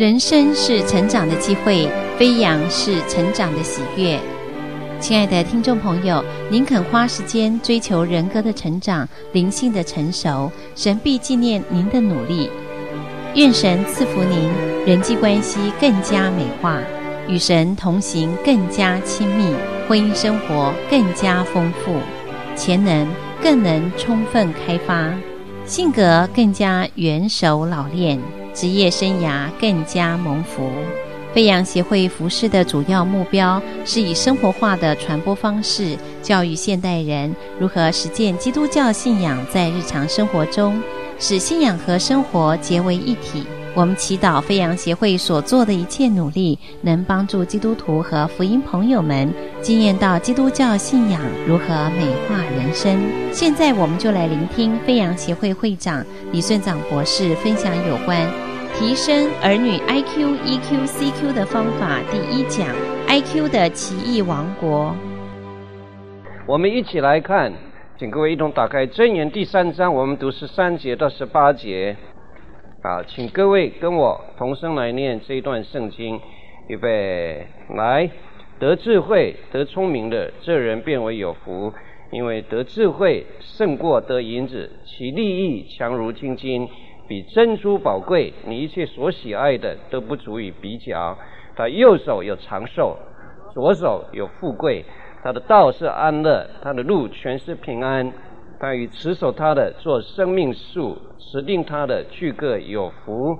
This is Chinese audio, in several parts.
人生是成长的机会，飞扬是成长的喜悦。亲爱的听众朋友，您肯花时间追求人格的成长、灵性的成熟，神必纪念您的努力。愿神赐福您，人际关系更加美化，与神同行更加亲密，婚姻生活更加丰富，潜能更能充分开发，性格更加圆熟老练。职业生涯更加蒙福。飞扬协会服事的主要目标是以生活化的传播方式，教育现代人如何实践基督教信仰，在日常生活中使信仰和生活结为一体。我们祈祷飞扬协会所做的一切努力，能帮助基督徒和福音朋友们经验到基督教信仰如何美化人生。现在，我们就来聆听飞扬协会会长李顺长博士分享有关提升儿女 IQ、EQ、CQ 的方法第一讲：IQ 的奇异王国。我们一起来看，请各位一同打开箴言第三章，我们读十三节到十八节。好，请各位跟我同声来念这一段圣经，预备来。得智慧、得聪明的这人便为有福，因为得智慧胜过得银子，其利益强如金金，比珍珠宝贵。你一切所喜爱的都不足以比较。他右手有长寿，左手有富贵。他的道是安乐，他的路全是平安。他与持守他的做生命树，持定他的去各有福。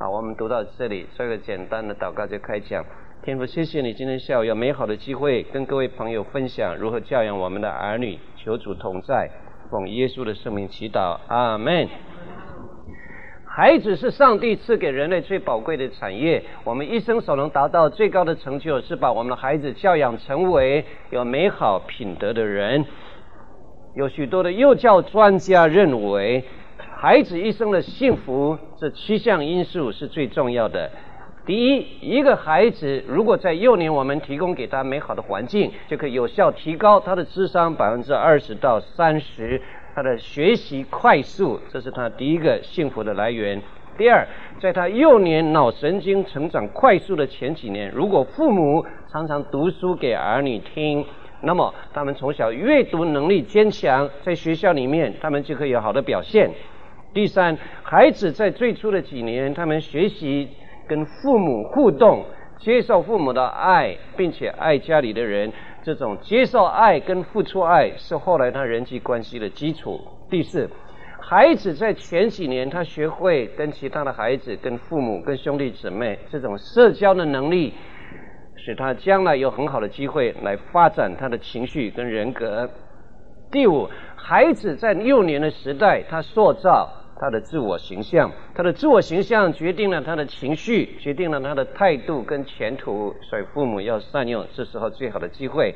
好，我们读到这里，这个简单的祷告就开讲。天父，谢谢你今天下午有美好的机会跟各位朋友分享如何教养我们的儿女。求主同在，奉耶稣的圣名祈祷，阿门。孩子是上帝赐给人类最宝贵的产业。我们一生所能达到最高的成就，是把我们的孩子教养成为有美好品德的人。有许多的幼教专家认为，孩子一生的幸福，这七项因素是最重要的。第一，一个孩子如果在幼年，我们提供给他美好的环境，就可以有效提高他的智商百分之二十到三十，他的学习快速，这是他第一个幸福的来源。第二，在他幼年脑神经成长快速的前几年，如果父母常常读书给儿女听。那么，他们从小阅读能力坚强，在学校里面，他们就可以有好的表现。第三，孩子在最初的几年，他们学习跟父母互动，接受父母的爱，并且爱家里的人。这种接受爱跟付出爱，是后来他人际关系的基础。第四，孩子在前几年，他学会跟其他的孩子、跟父母、跟兄弟姊妹这种社交的能力。使他将来有很好的机会来发展他的情绪跟人格。第五，孩子在幼年的时代，他塑造他的自我形象，他的自我形象决定了他的情绪，决定了他的态度跟前途。所以父母要善用这时候最好的机会。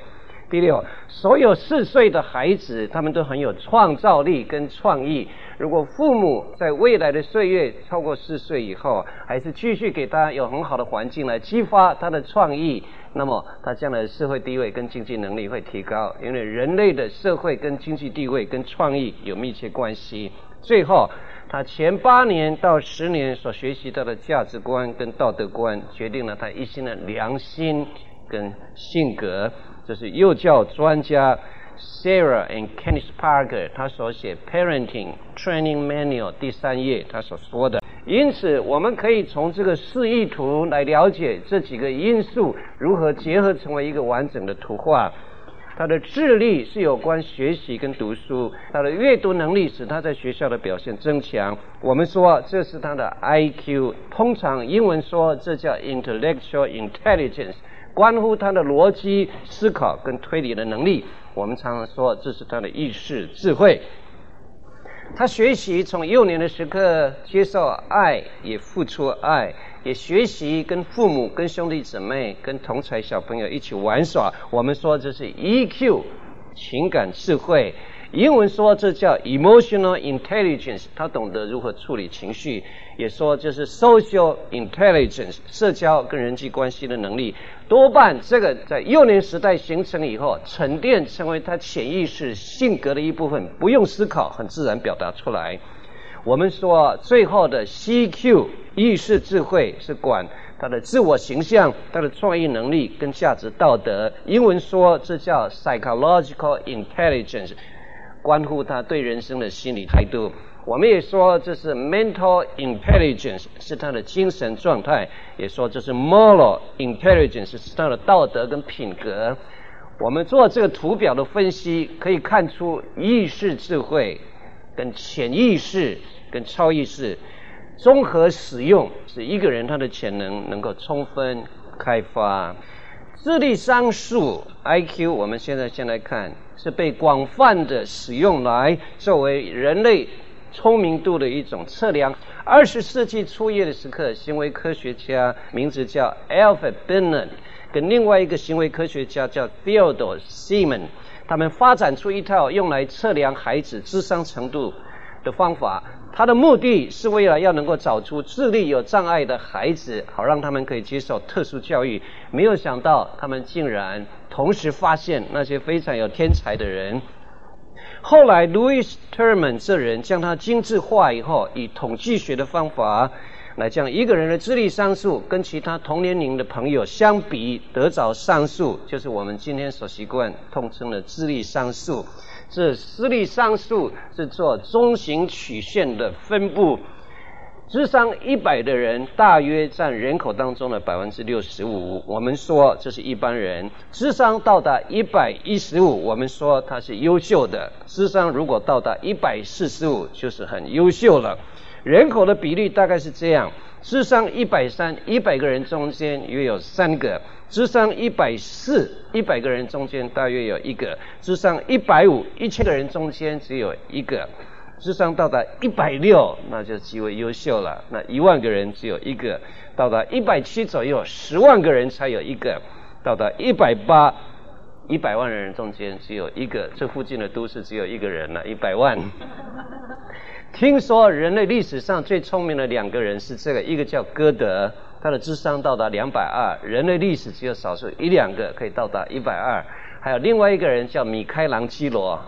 第六，所有四岁的孩子，他们都很有创造力跟创意。如果父母在未来的岁月超过四岁以后，还是继续给他有很好的环境来激发他的创意，那么他将来的社会地位跟经济能力会提高。因为人类的社会跟经济地位跟创意有密切关系。最后，他前八年到十年所学习到的价值观跟道德观，决定了他一生的良心跟性格。这是幼教专家 Sarah and Kenneth Parker 他所写 Parenting Training Manual 第三页他所说的。因此，我们可以从这个示意图来了解这几个因素如何结合成为一个完整的图画。他的智力是有关学习跟读书，他的阅读能力使他在学校的表现增强。我们说这是他的 IQ，通常英文说这叫 Intellectual Intelligence。关乎他的逻辑思考跟推理的能力，我们常常说这是他的意识智慧。他学习从幼年的时刻接受爱，也付出爱，也学习跟父母、跟兄弟姊妹、跟同才小朋友一起玩耍。我们说这是 EQ，情感智慧。英文说这叫 emotional intelligence，他懂得如何处理情绪，也说就是 social intelligence，社交跟人际关系的能力。多半这个在幼年时代形成以后，沉淀成为他潜意识性格的一部分，不用思考，很自然表达出来。我们说最后的 CQ 意识智慧是管他的自我形象、他的创意能力跟价值道德。英文说这叫 psychological intelligence，关乎他对人生的心理态度。我们也说这是 mental intelligence，是他的精神状态；也说这是 moral intelligence，是他的道德跟品格。我们做这个图表的分析，可以看出意识智慧跟潜意识跟超意识综合使用，使一个人他的潜能能够充分开发。智力商数 IQ，我们现在先来看，是被广泛的使用来作为人类。聪明度的一种测量。二十世纪初叶的时刻，行为科学家名字叫 Alfred Binet，跟另外一个行为科学家叫 Theodore Seaman，他们发展出一套用来测量孩子智商程度的方法。他的目的是为了要能够找出智力有障碍的孩子，好让他们可以接受特殊教育。没有想到，他们竟然同时发现那些非常有天才的人。后来，Louis Terman 这人将他精致化以后，以统计学的方法来将一个人的智力商数跟其他同年龄的朋友相比，得着商数，就是我们今天所习惯通称的智力商数。这视力商数是做中型曲线的分布。智商一百的人，大约占人口当中的百分之六十五。我们说这是一般人。智商到达一百一十五，我们说他是优秀的。智商如果到达一百四十五，就是很优秀了。人口的比例大概是这样：智商一百三，一百个人中间约有三个；智商一百四，一百个人中间大约有一个；智商一百五，一千个人中间只有一个。智商到达一百六，那就极为优秀了。那一万个人只有一个，到达一百七左右，十万个人才有一个，到达一百八，一百万人中间只有一个。这附近的都市只有一个人了，一百万。听说人类历史上最聪明的两个人是这个，一个叫歌德，他的智商到达两百二。人类历史只有少数一两个可以到达一百二。还有另外一个人叫米开朗基罗。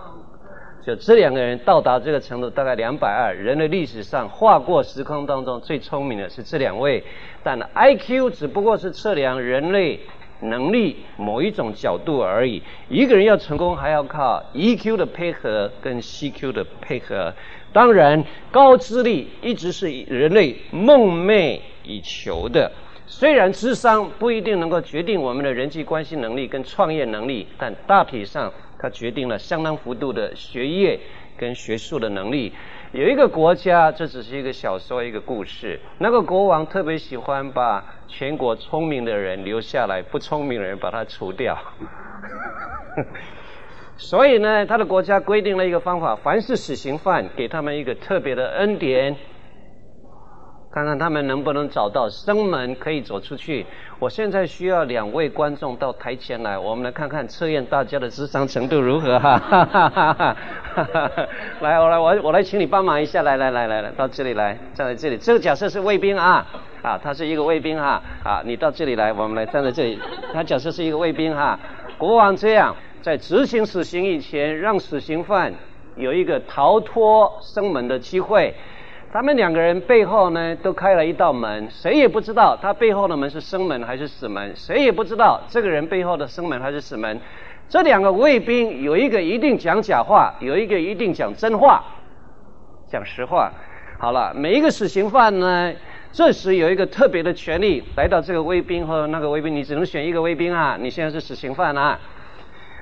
就这两个人到达这个程度，大概两百二。人类历史上划过时空当中最聪明的是这两位，但 IQ 只不过是测量人类能力某一种角度而已。一个人要成功，还要靠 EQ 的配合跟 CQ 的配合。当然，高智力一直是人类梦寐以求的。虽然智商不一定能够决定我们的人际关系能力跟创业能力，但大体上。它决定了相当幅度的学业跟学术的能力。有一个国家，这只是一个小说，一个故事。那个国王特别喜欢把全国聪明的人留下来，不聪明的人把他除掉。所以呢，他的国家规定了一个方法：凡是死刑犯，给他们一个特别的恩典。看看他们能不能找到生门可以走出去。我现在需要两位观众到台前来，我们来看看测验大家的智商程度如何哈。哈哈哈哈哈！来，我来，我我来，请你帮忙一下，来来来来来，到这里来，站在这里。这个假设是卫兵啊，啊，他是一个卫兵哈，啊，你到这里来，我们来站在这里。他假设是一个卫兵哈，国王这样，在执行死刑以前，让死刑犯有一个逃脱生门的机会。他们两个人背后呢，都开了一道门，谁也不知道他背后的门是生门还是死门，谁也不知道这个人背后的生门还是死门。这两个卫兵有一个一定讲假话，有一个一定讲真话，讲实话。好了，每一个死刑犯呢，这时有一个特别的权利，来到这个卫兵和那个卫兵，你只能选一个卫兵啊，你现在是死刑犯啊，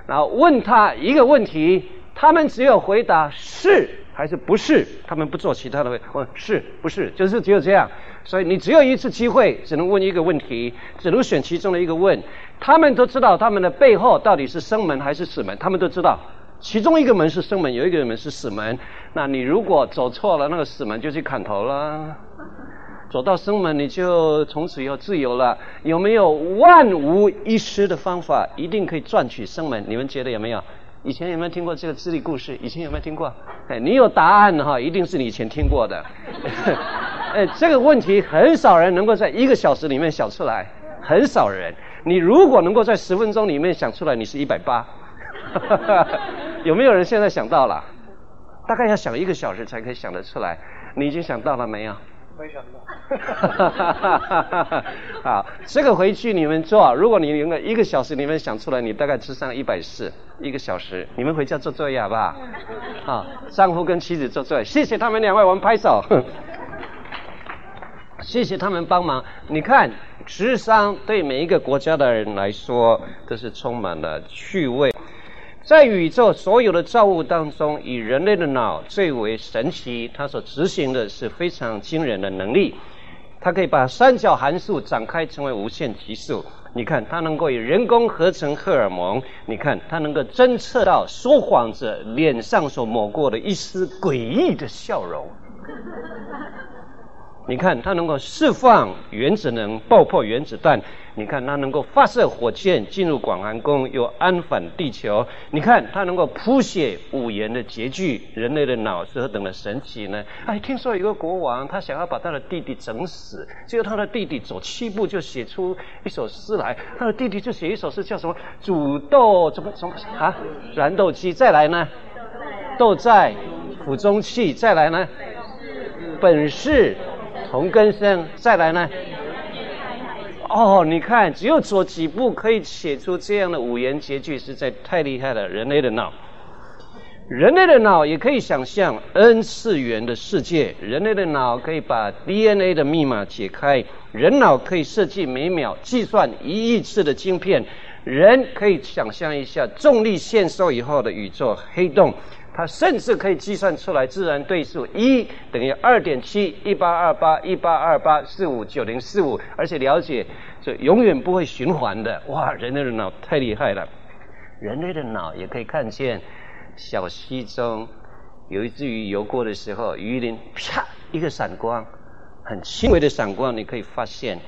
然后问他一个问题，他们只有回答是。还是不是？他们不做其他的问，问是不是？就是只有这样。所以你只有一次机会，只能问一个问题，只能选其中的一个问。他们都知道他们的背后到底是生门还是死门，他们都知道，其中一个门是生门，有一个门是死门。那你如果走错了那个死门，就去砍头了；走到生门，你就从此以后自由了。有没有万无一失的方法，一定可以赚取生门？你们觉得有没有？以前有没有听过这个智力故事？以前有没有听过？哎，你有答案哈，一定是你以前听过的。哎，这个问题很少人能够在一个小时里面想出来，很少人。你如果能够在十分钟里面想出来，你是一百八。有没有人现在想到了？大概要想一个小时才可以想得出来。你已经想到了没有？没想到。好，这个回去你们做。如果你用了一个小时，你们想出来，你大概吃上一百四一个小时。你们回家做作业好不好？好，丈夫跟妻子做作业，谢谢他们两位，我们拍手。谢谢他们帮忙。你看，智商对每一个国家的人来说都是充满了趣味。在宇宙所有的造物当中，以人类的脑最为神奇。它所执行的是非常惊人的能力。它可以把三角函数展开成为无限级数。你看，它能够以人工合成荷尔蒙。你看，它能够侦测到说谎者脸上所抹过的一丝诡异的笑容。你看，它能够释放原子能，爆破原子弹。你看，它能够发射火箭进入广寒宫，又安返地球。你看，它能够谱写五言的绝句。人类的脑是何等的神奇呢？哎，听说有个国王，他想要把他的弟弟整死，结果他的弟弟走七步就写出一首诗来。他的弟弟就写一首诗，叫什么？煮豆怎么怎么啊？燃豆萁。再来呢？豆在釜中泣。再来呢？本是。同根生，再来呢？哦，你看，只有走几步可以写出这样的五言绝句，实在太厉害了。人类的脑，人类的脑也可以想象 N 次元的世界。人类的脑可以把 DNA 的密码解开，人脑可以设计每秒计算一亿次的晶片。人可以想象一下重力线收以后的宇宙黑洞。它甚至可以计算出来自然对数一等于二点七一八二八一八二八四五九零四五，而且了解这永远不会循环的。哇，人类的脑太厉害了！人类的脑也可以看见小溪中有一只鱼游过的时候，鱼鳞啪一个闪光，很轻微的闪光，你可以发现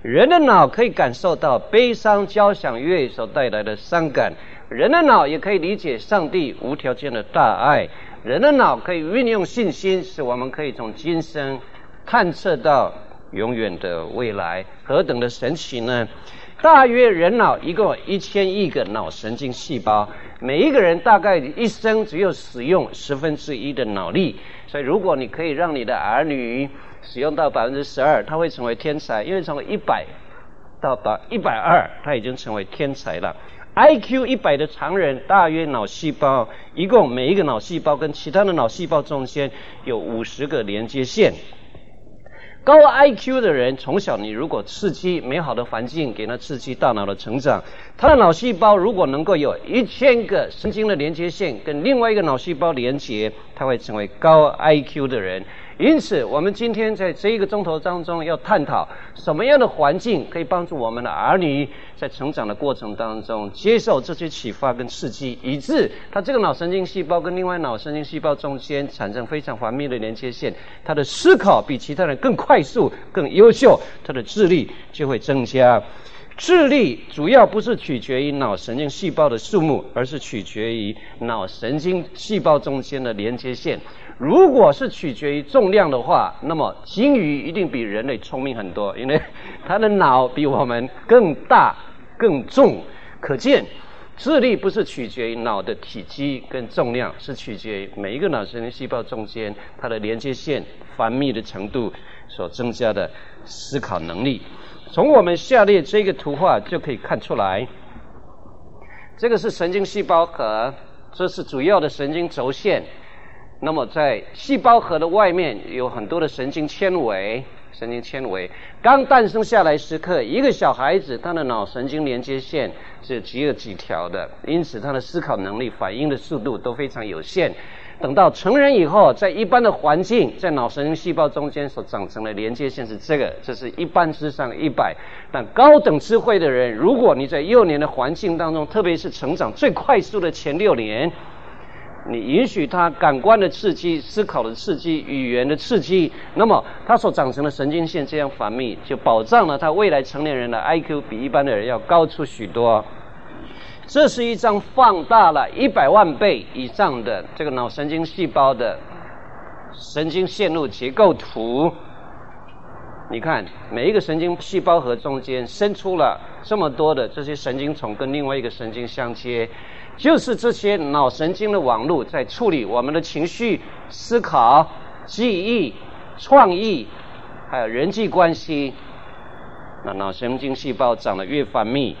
人的脑可以感受到悲伤交响乐所带来的伤感。人的脑也可以理解上帝无条件的大爱，人的脑可以运用信心，使我们可以从今生探测到永远的未来，何等的神奇呢？大约人脑一共一千亿个脑神经细胞，每一个人大概一生只有使用十分之一的脑力，所以如果你可以让你的儿女使用到百分之十二，他会成为天才，因为从一百到达一百二，他已经成为天才了。IQ 一百的常人，大约脑细胞一共每一个脑细胞跟其他的脑细胞中间有五十个连接线。高 IQ 的人，从小你如果刺激美好的环境，给他刺激大脑的成长，他的脑细胞如果能够有一千个神经的连接线跟另外一个脑细胞连接，他会成为高 IQ 的人。因此，我们今天在这一个钟头当中要探讨什么样的环境可以帮助我们的儿女在成长的过程当中接受这些启发跟刺激，以致他这个脑神经细胞跟另外脑神经细胞中间产生非常繁密的连接线，他的思考比其他人更快速、更优秀，他的智力就会增加。智力主要不是取决于脑神经细胞的数目，而是取决于脑神经细胞中间的连接线。如果是取决于重量的话，那么鲸鱼一定比人类聪明很多，因为它的脑比我们更大、更重。可见，智力不是取决于脑的体积跟重量，是取决于每一个脑神经细胞中间它的连接线繁密的程度所增加的思考能力。从我们下列这个图画就可以看出来，这个是神经细胞核，这是主要的神经轴线。那么，在细胞核的外面有很多的神经纤维。神经纤维刚诞生下来时刻，一个小孩子他的脑神经连接线是只有几条的，因此他的思考能力、反应的速度都非常有限。等到成人以后，在一般的环境，在脑神经细胞中间所长成的连接线是这个，这是一般之上一百。但高等智慧的人，如果你在幼年的环境当中，特别是成长最快速的前六年。你允许他感官的刺激、思考的刺激、语言的刺激，那么他所长成的神经线这样繁密，就保障了他未来成年人的 IQ 比一般的人要高出许多。这是一张放大了一百万倍以上的这个脑神经细胞的神经线路结构图。你看，每一个神经细胞核中间伸出了这么多的这些神经丛跟另外一个神经相接。就是这些脑神经的网络在处理我们的情绪、思考、记忆、创意，还有人际关系。那脑神经细胞长得越繁密，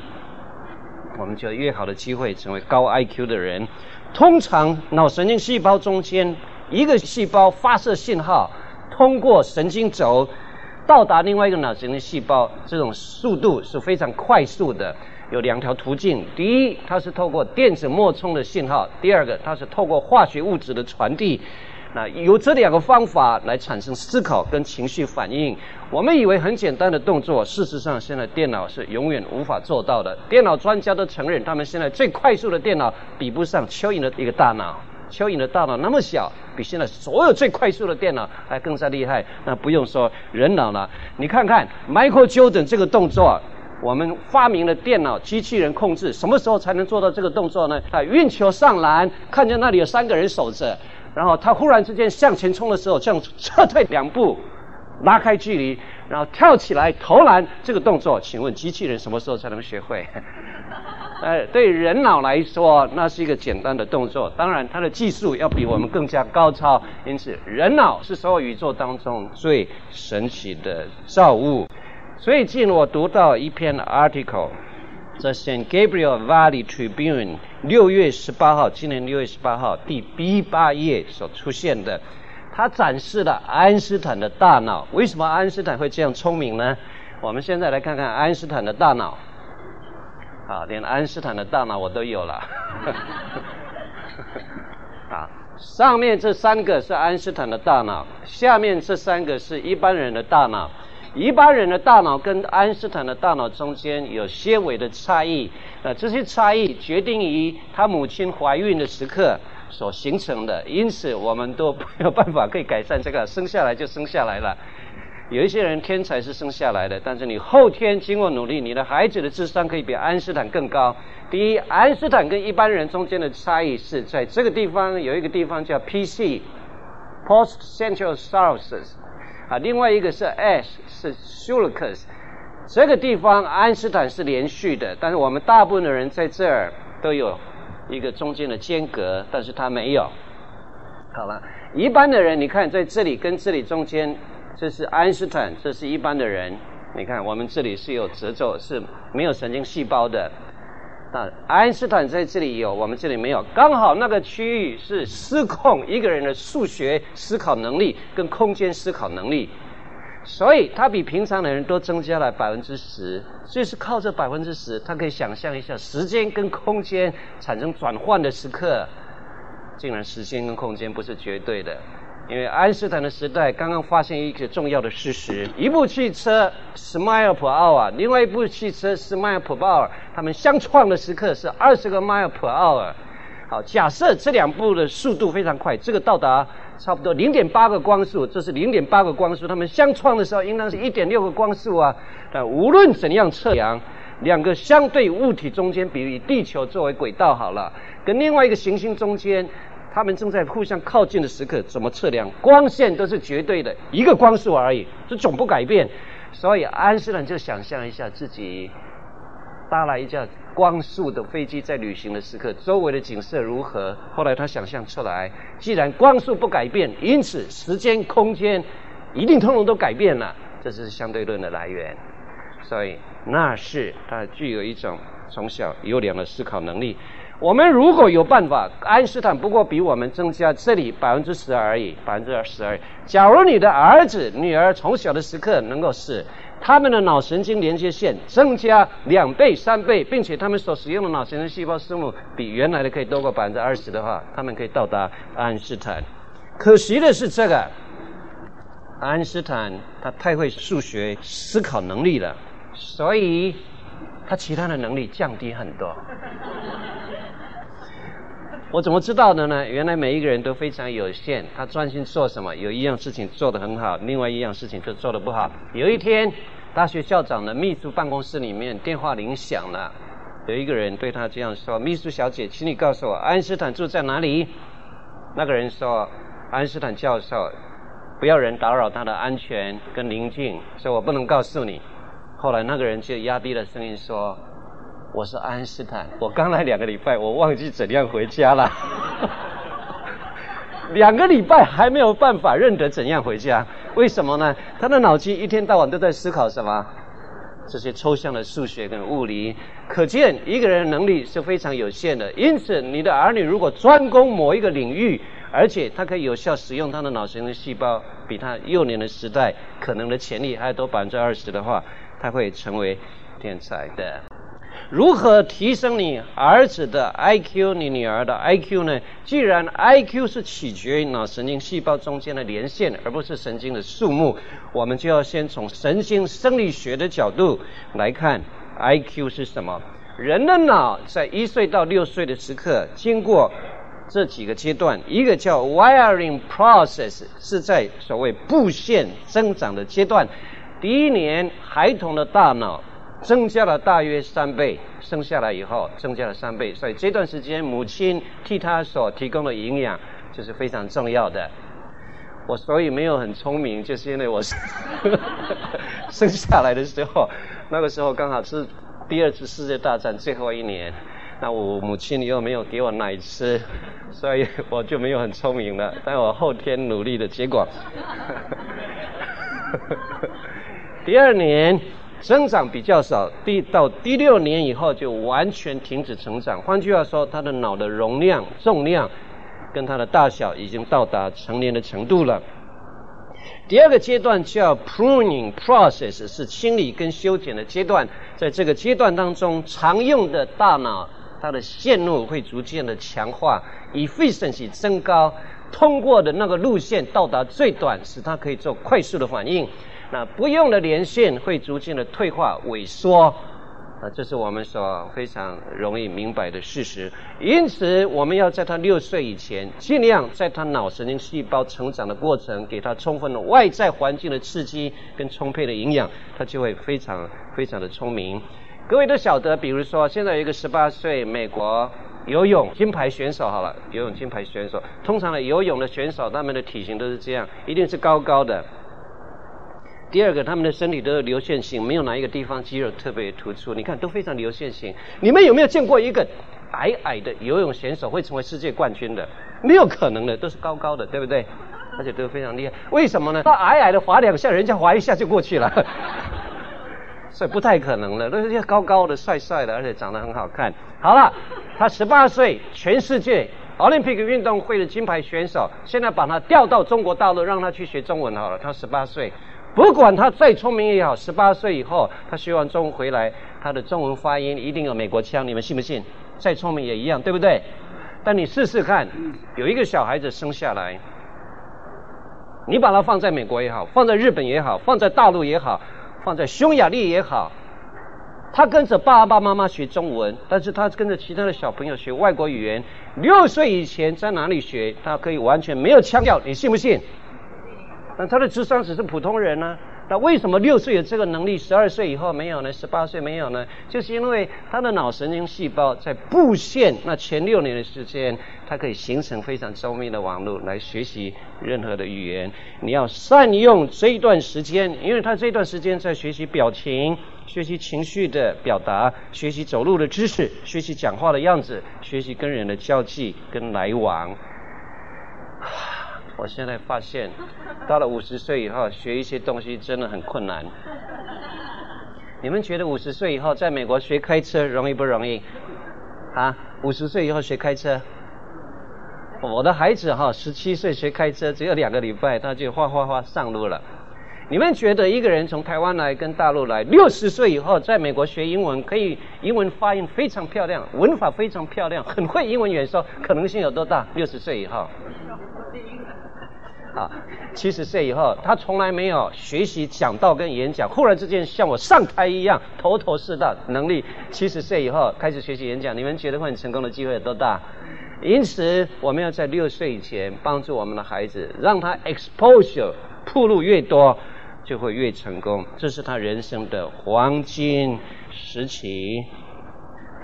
我们就越好的机会成为高 IQ 的人。通常脑神经细胞中间一个细胞发射信号，通过神经轴到达另外一个脑神经细胞，这种速度是非常快速的。有两条途径：第一，它是透过电子脉冲的信号；第二个，它是透过化学物质的传递。那由这两个方法来产生思考跟情绪反应。我们以为很简单的动作，事实上现在电脑是永远无法做到的。电脑专家都承认，他们现在最快速的电脑比不上蚯蚓的一个大脑。蚯蚓的大脑那么小，比现在所有最快速的电脑还更加厉害。那不用说人脑了，你看看 Michael Jordan 这个动作，我们发明了电脑机器人控制，什么时候才能做到这个动作呢？啊运球上篮，看见那里有三个人守着。然后他忽然之间向前冲的时候，这样撤退两步，拉开距离，然后跳起来投篮。这个动作，请问机器人什么时候才能学会？呃，对人脑来说，那是一个简单的动作。当然，它的技术要比我们更加高超。因此，人脑是所有宇宙当中最神奇的造物。最近我读到一篇 article。在 San Gabriel Valley Tribune 六月十八号，今年六月十八号第 B 八页所出现的，它展示了爱因斯坦的大脑。为什么爱因斯坦会这样聪明呢？我们现在来看看爱因斯坦的大脑。啊，连爱因斯坦的大脑我都有了。啊，上面这三个是爱因斯坦的大脑，下面这三个是一般人的大脑。一般人的大脑跟爱因斯坦的大脑中间有些微的差异，那这些差异决定于他母亲怀孕的时刻所形成的，因此我们都没有办法可以改善这个，生下来就生下来了。有一些人天才是生下来的，但是你后天经过努力，你的孩子的智商可以比爱因斯坦更高。第一，爱因斯坦跟一般人中间的差异是在这个地方有一个地方叫 PC，Post-Central Synapses 啊，另外一个是 S 是 Sulcus，这个地方爱因斯坦是连续的，但是我们大部分的人在这儿都有一个中间的间隔，但是他没有。好了，一般的人，你看在这里跟这里中间，这是爱因斯坦，这是一般的人。你看我们这里是有褶皱，是没有神经细胞的。那爱因斯坦在这里有，我们这里没有。刚好那个区域是失控一个人的数学思考能力跟空间思考能力，所以他比平常的人都增加了百分之十。所以是靠这百分之十，他可以想象一下时间跟空间产生转换的时刻，竟然时间跟空间不是绝对的。因为爱因斯坦的时代刚刚发现一个重要的事实：一部汽车十 mile per hour，另外一部汽车十 mile per hour，它们相撞的时刻是二十个 mile per hour。好，假设这两部的速度非常快，这个到达差不多零点八个光速，这是零点八个光速，它们相撞的时候应当是一点六个光速啊。但无论怎样测量，两个相对物体中间，比如以地球作为轨道好了，跟另外一个行星中间。他们正在互相靠近的时刻，怎么测量？光线都是绝对的，一个光速而已，这总不改变。所以爱因斯坦就想象一下自己搭了一架光速的飞机在旅行的时刻，周围的景色如何？后来他想象出来，既然光速不改变，因此时间、空间一定通通都改变了。这是相对论的来源。所以那是他具有一种从小优良的思考能力。我们如果有办法，爱因斯坦不过比我们增加这里百分之十而已，百分之二十而已。假如你的儿子、女儿从小的时刻能够使他们的脑神经连接线增加两倍、三倍，并且他们所使用的脑神经细胞数目比原来的可以多过百分之二十的话，他们可以到达爱因斯坦。可惜的是，这个爱因斯坦他太会数学思考能力了，所以他其他的能力降低很多。我怎么知道的呢？原来每一个人都非常有限，他专心做什么，有一样事情做得很好，另外一样事情就做得不好。有一天，大学校长的秘书办公室里面电话铃响了，有一个人对他这样说：“秘书小姐，请你告诉我，爱因斯坦住在哪里？”那个人说：“爱因斯坦教授，不要人打扰他的安全跟宁静，所以我不能告诉你。”后来那个人就压低了声音说。我是爱因斯坦，我刚来两个礼拜，我忘记怎样回家了。两个礼拜还没有办法认得怎样回家，为什么呢？他的脑筋一天到晚都在思考什么？这些抽象的数学跟物理。可见一个人的能力是非常有限的。因此，你的儿女如果专攻某一个领域，而且他可以有效使用他的脑神经细胞，比他幼年的时代可能的潜力还要多百分之二十的话，他会成为天才的。如何提升你儿子的 IQ，你女儿的 IQ 呢？既然 IQ 是取决于脑神经细胞中间的连线，而不是神经的数目，我们就要先从神经生理学的角度来看 IQ 是什么。人的脑在一岁到六岁的时刻，经过这几个阶段，一个叫 wiring process，是在所谓布线增长的阶段。第一年，孩童的大脑。增加了大约三倍，生下来以后增加了三倍，所以这段时间母亲替他所提供的营养就是非常重要的。我所以没有很聪明，就是因为我 生下来的时候，那个时候刚好是第二次世界大战最后一年，那我母亲又没有给我奶吃，所以我就没有很聪明了。但我后天努力的结果，第二年。增长比较少，第到第六年以后就完全停止成长。换句话说，他的脑的容量、重量跟他的大小已经到达成年的程度了。第二个阶段叫 pruning process，是清理跟修剪的阶段。在这个阶段当中，常用的大脑它的线路会逐渐的强化，efficiency 增高，通过的那个路线到达最短，使它可以做快速的反应。那不用的连线会逐渐的退化萎缩，啊，这是我们所非常容易明白的事实。因此，我们要在他六岁以前，尽量在他脑神经细胞成长的过程，给他充分的外在环境的刺激跟充沛的营养，他就会非常非常的聪明。各位都晓得，比如说现在有一个十八岁美国游泳金牌选手，好了，游泳金牌选手，通常的游泳的选手，他们的体型都是这样，一定是高高的。第二个，他们的身体都是流线型，没有哪一个地方肌肉特别突出。你看，都非常流线型。你们有没有见过一个矮矮的游泳选手会成为世界冠军的？没有可能的，都是高高的，对不对？而且都非常厉害。为什么呢？他矮矮的划两下，人家划一下就过去了，所以不太可能的。都是些高高的、帅帅的，而且长得很好看。好了，他十八岁，全世界奥林匹克运动会的金牌选手，现在把他调到中国大陆，让他去学中文好了。他十八岁。不管他再聪明也好，十八岁以后他学完中文回来，他的中文发音一定有美国腔，你们信不信？再聪明也一样，对不对？但你试试看，有一个小孩子生下来，你把他放在美国也好，放在日本也好，放在大陆也好，放在匈牙利也好，他跟着爸爸妈妈学中文，但是他跟着其他的小朋友学外国语言。六岁以前在哪里学？他可以完全没有腔调，你信不信？那他的智商只是普通人呢、那为什么六岁有这个能力，十二岁以后没有呢？十八岁没有呢？就是因为他的脑神经细胞在布线那前六年的时间，它可以形成非常周密的网络来学习任何的语言。你要善用这一段时间，因为他这段时间在学习表情、学习情绪的表达、学习走路的姿势、学习讲话的样子、学习跟人的交际跟来往。我现在发现，到了五十岁以后，学一些东西真的很困难。你们觉得五十岁以后在美国学开车容易不容易？啊，五十岁以后学开车，我的孩子哈，十七岁学开车，只有两个礼拜他就哗哗哗上路了。你们觉得一个人从台湾来跟大陆来，六十岁以后在美国学英文，可以英文发音非常漂亮，文法非常漂亮，很会英文演说，可能性有多大？六十岁以后。啊，七十岁以后，他从来没有学习讲道跟演讲，忽然之间像我上台一样，头头是道，能力。七十岁以后开始学习演讲，你们觉得会很成功的机会有多大？因此，我们要在六岁以前帮助我们的孩子，让他 exposure 暴露越多，就会越成功。这是他人生的黄金时期。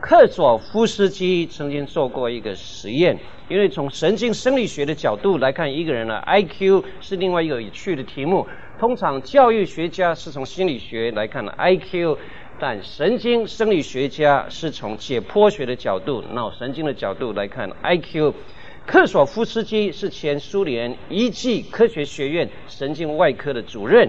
克佐夫斯基曾经做过一个实验，因为从神经生理学的角度来看，一个人的 IQ 是另外一个有趣的题目。通常教育学家是从心理学来看的 IQ，但神经生理学家是从解剖学的角度、脑神经的角度来看 IQ。克索夫斯基是前苏联一级科学学院神经外科的主任。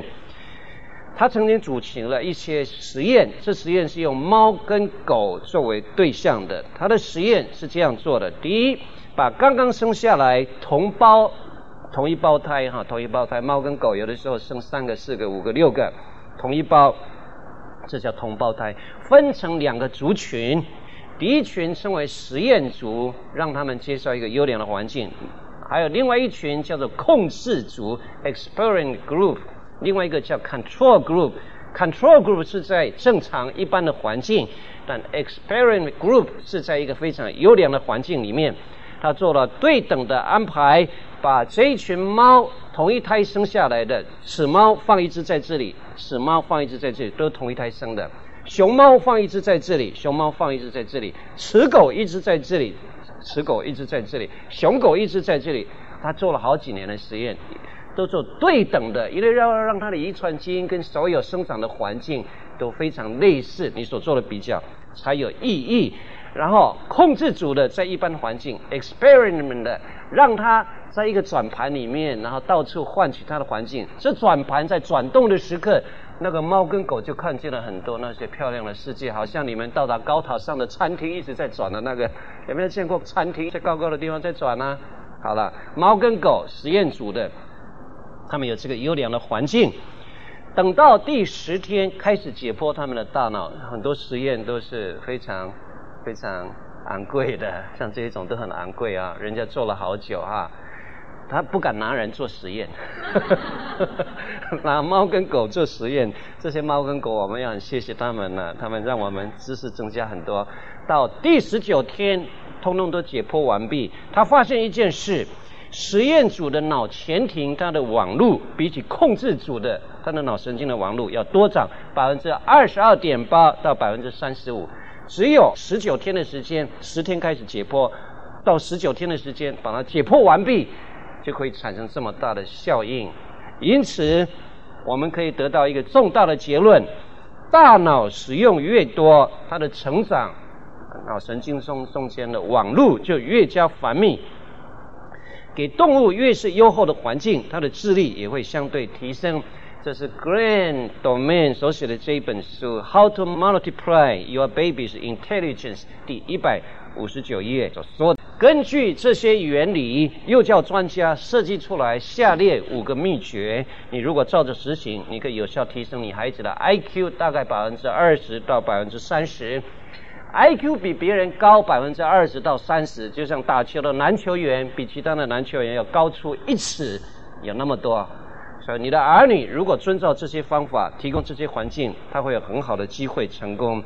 他曾经主持了一些实验，这实验是用猫跟狗作为对象的。他的实验是这样做的：第一，把刚刚生下来同胞、同一胞胎哈，同一胞胎，猫跟狗有的时候生三个、四个、五个、六个，同一胞，这叫同胞胎，分成两个族群。第一群称为实验组，让他们接受一个优良的环境；还有另外一群叫做控制组 （experiment group）。另外一个叫 control group，control group 是在正常一般的环境，但 experiment group 是在一个非常优良的环境里面。他做了对等的安排，把这一群猫同一胎生下来的，雌猫放一只在这里，雌猫放一只在这里，都同一胎生的。熊猫放一只在这里，熊猫放一只在这里，雌狗一只在这里，雌狗一只在这里，雄狗一只在这里。他做了好几年的实验。都做对等的，因为要让它的遗传基因跟所有生长的环境都非常类似，你所做的比较才有意义。然后控制组的在一般环境，experiment 的，让它在一个转盘里面，然后到处换取它的环境。这转盘在转动的时刻，那个猫跟狗就看见了很多那些漂亮的世界，好像你们到达高塔上的餐厅一直在转的那个，有没有见过餐厅在高高的地方在转呢、好了，猫跟狗实验组的。他们有这个优良的环境，等到第十天开始解剖他们的大脑，很多实验都是非常非常昂贵的，像这一种都很昂贵啊，人家做了好久啊，他不敢拿人做实验，拿猫跟狗做实验，这些猫跟狗我们要很谢谢他们呢，他们让我们知识增加很多。到第十九天，通通都解剖完毕，他发现一件事。实验组的脑前庭，它的网路比起控制组的，它的脑神经的网路要多长百分之二十二点八到百分之三十五。只有十九天的时间，十天开始解剖，到十九天的时间把它解剖完毕，就可以产生这么大的效应。因此，我们可以得到一个重大的结论：大脑使用越多，它的成长，脑神经中中间的网路就越加繁密。给动物越是优厚的环境，它的智力也会相对提升。这是 Grant Domain 所写的这一本书《How to Multiply Your Baby's Intelligence》第一百五十九页所说的。根据这些原理，幼教专家设计出来下列五个秘诀：你如果照着实行，你可以有效提升你孩子的 IQ 大概百分之二十到百分之三十。IQ 比别人高百分之二十到三十，就像打球的篮球员比其他的篮球员要高出一尺，有那么多。所以你的儿女如果遵照这些方法，提供这些环境，他会有很好的机会成功。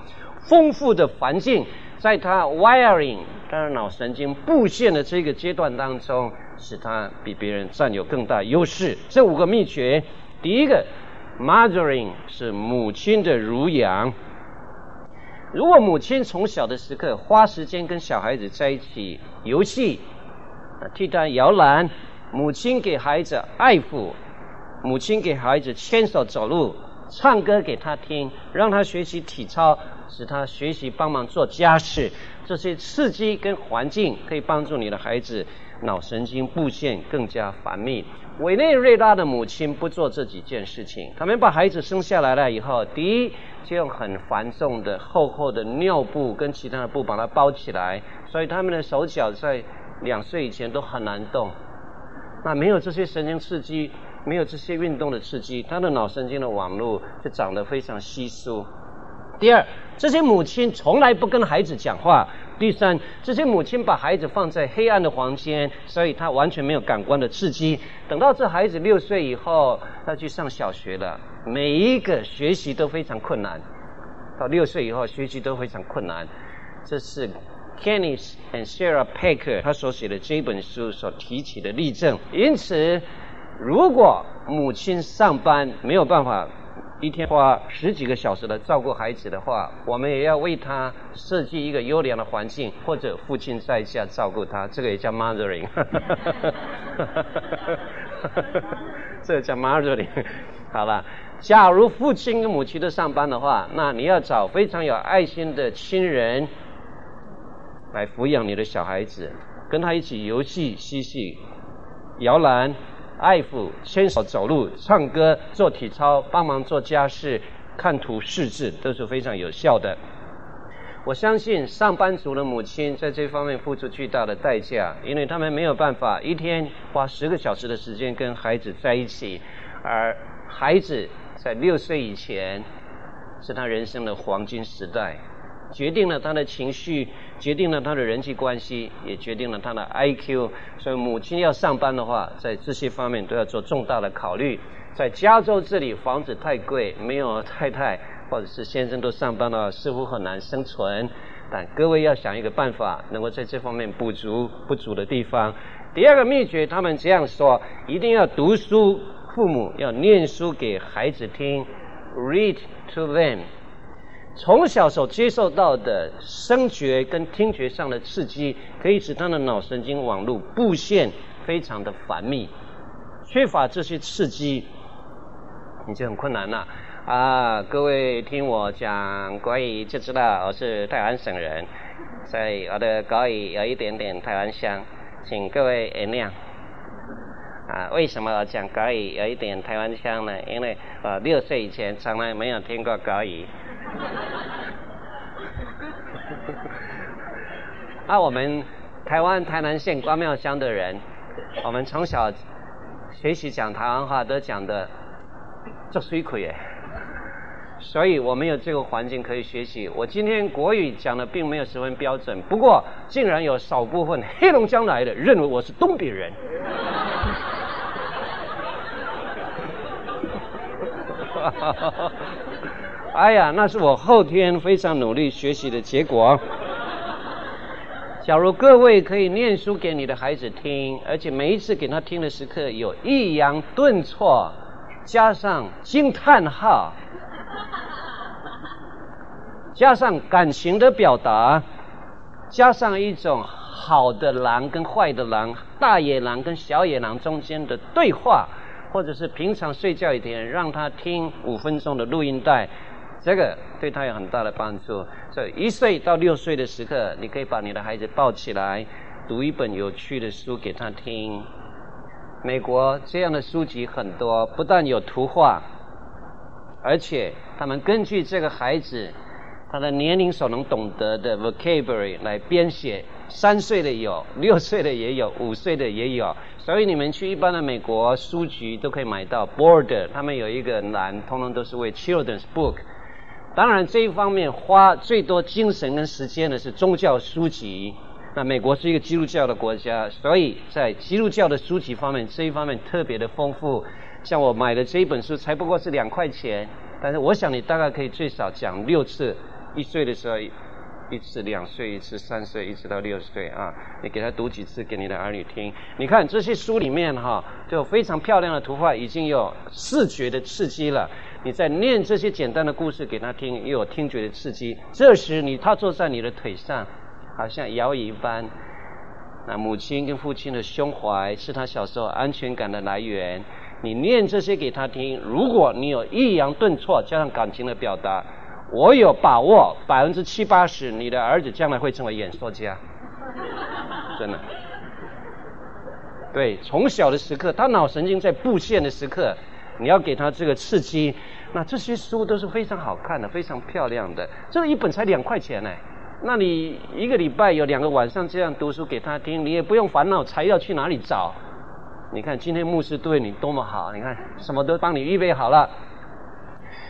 丰富的环境，在他 wiring 他的脑神经布线的这个阶段当中，使他比别人占有更大优势。这五个秘诀，第一个，mothering 是母亲的乳养。如果母亲从小的时刻花时间跟小孩子在一起游戏，替他摇篮，母亲给孩子爱抚，母亲给孩子牵手走路，唱歌给他听，让他学习体操，使他学习帮忙做家事，这些刺激跟环境可以帮助你的孩子脑神经布线更加繁密。委内瑞拉的母亲不做这几件事情，他们把孩子生下来了以后，第一就用很繁重的厚厚的尿布跟其他的布把它包起来，所以他们的手脚在两岁以前都很难动。那没有这些神经刺激，没有这些运动的刺激，他的脑神经的网络就长得非常稀疏。第二，这些母亲从来不跟孩子讲话。第三，这些母亲把孩子放在黑暗的房间，所以他完全没有感官的刺激。等到这孩子六岁以后，他去上小学了，每一个学习都非常困难。到六岁以后，学习都非常困难。这是 Kenneth and Sarah Packer 他所写的这本书所提起的例证。因此，如果母亲上班没有办法。一天花十几个小时来照顾孩子的话，我们也要为他设计一个优良的环境，或者父亲在家照顾他，这个也叫 mothering，这个叫 mothering。好了，假如父亲跟母亲都上班的话，那你要找非常有爱心的亲人来抚养你的小孩子。跟他一起游戏嬉戏、摇篮、爱抚、牵手走路、唱歌、做体操、帮忙做家事、看图识字，都是非常有效的。我相信上班族的母亲在这方面付出巨大的代价，因为他们没有办法一天花十个小时的时间跟孩子在一起，而孩子在六岁以前是他人生的黄金时代，决定了他的情绪，决定了他的人际关系，也决定了他的 IQ。所以母亲要上班的话，在这些方面都要做重大的考虑。在加州这里，房子太贵，没有太太。或者是先生都上班了，似乎很难生存。但各位要想一个办法，能够在这方面补足不足的地方。第二个秘诀，他们这样说：一定要读书，父母要念书给孩子听，read to them。从小所接受到的声觉跟听觉上的刺激，可以使他的脑神经网络布线非常的繁密。缺乏这些刺激，你就很困难了。啊，各位听我讲国语就知道我是台湾省人，所以我的国语有一点点台湾腔，请各位原谅。啊，为什么我讲国语有一点台湾腔呢？因为我六岁以前从来没有听过国语。啊，我们台湾台南县关庙乡的人，我们从小学习讲台湾话都讲的足水亏耶。所以我们有这个环境可以学习。我今天国语讲的并没有十分标准，不过竟然有少部分黑龙江来的认为我是东北人。哈哈哈哎呀，那是我后天非常努力学习的结果。假如各位可以念书给你的孩子听，而且每一次给他听的时刻有抑扬顿挫，加上惊叹号。加上感情的表达，加上一种好的狼跟坏的狼，大野狼跟小野狼中间的对话，或者是平常睡觉一天让他听五分钟的录音带，这个对他有很大的帮助。所以一岁到六岁的时刻，你可以把你的孩子抱起来，读一本有趣的书给他听。美国这样的书籍很多，不但有图画，而且他们根据这个孩子。他的年龄所能懂得的 vocabulary 来编写，三岁的有，六岁的也有，五岁的也有。所以你们去一般的美国书局都可以买到 Border，他们有一个栏，通通都是为 children's book。当然这一方面花最多精神跟时间的是宗教书籍。那美国是一个基督教的国家，所以在基督教的书籍方面这一方面特别的丰富。像我买的这一本书才不过是两块钱，但是我想你大概可以最少讲六次。一岁的时候一次，两岁一次，三岁一直到六岁啊，你给他读几次给你的儿女听。你看这些书里面哈，就有非常漂亮的图画，已经有视觉的刺激了。你在念这些简单的故事给他听，又有听觉的刺激。这时你他坐在你的腿上，好像摇椅一般。那母亲跟父亲的胸怀是他小时候安全感的来源。你念这些给他听，如果你有抑扬顿挫，加上感情的表达。我有把握百分之七八十，你的儿子将来会成为演说家，真的。对，从小的时刻，他脑神经在布线的时刻，你要给他这个刺激。那这些书都是非常好看的，非常漂亮的。这一本才两块钱呢，那你一个礼拜有两个晚上这样读书给他听，你也不用烦恼材料去哪里找。你看今天牧师对你多么好，你看什么都帮你预备好了。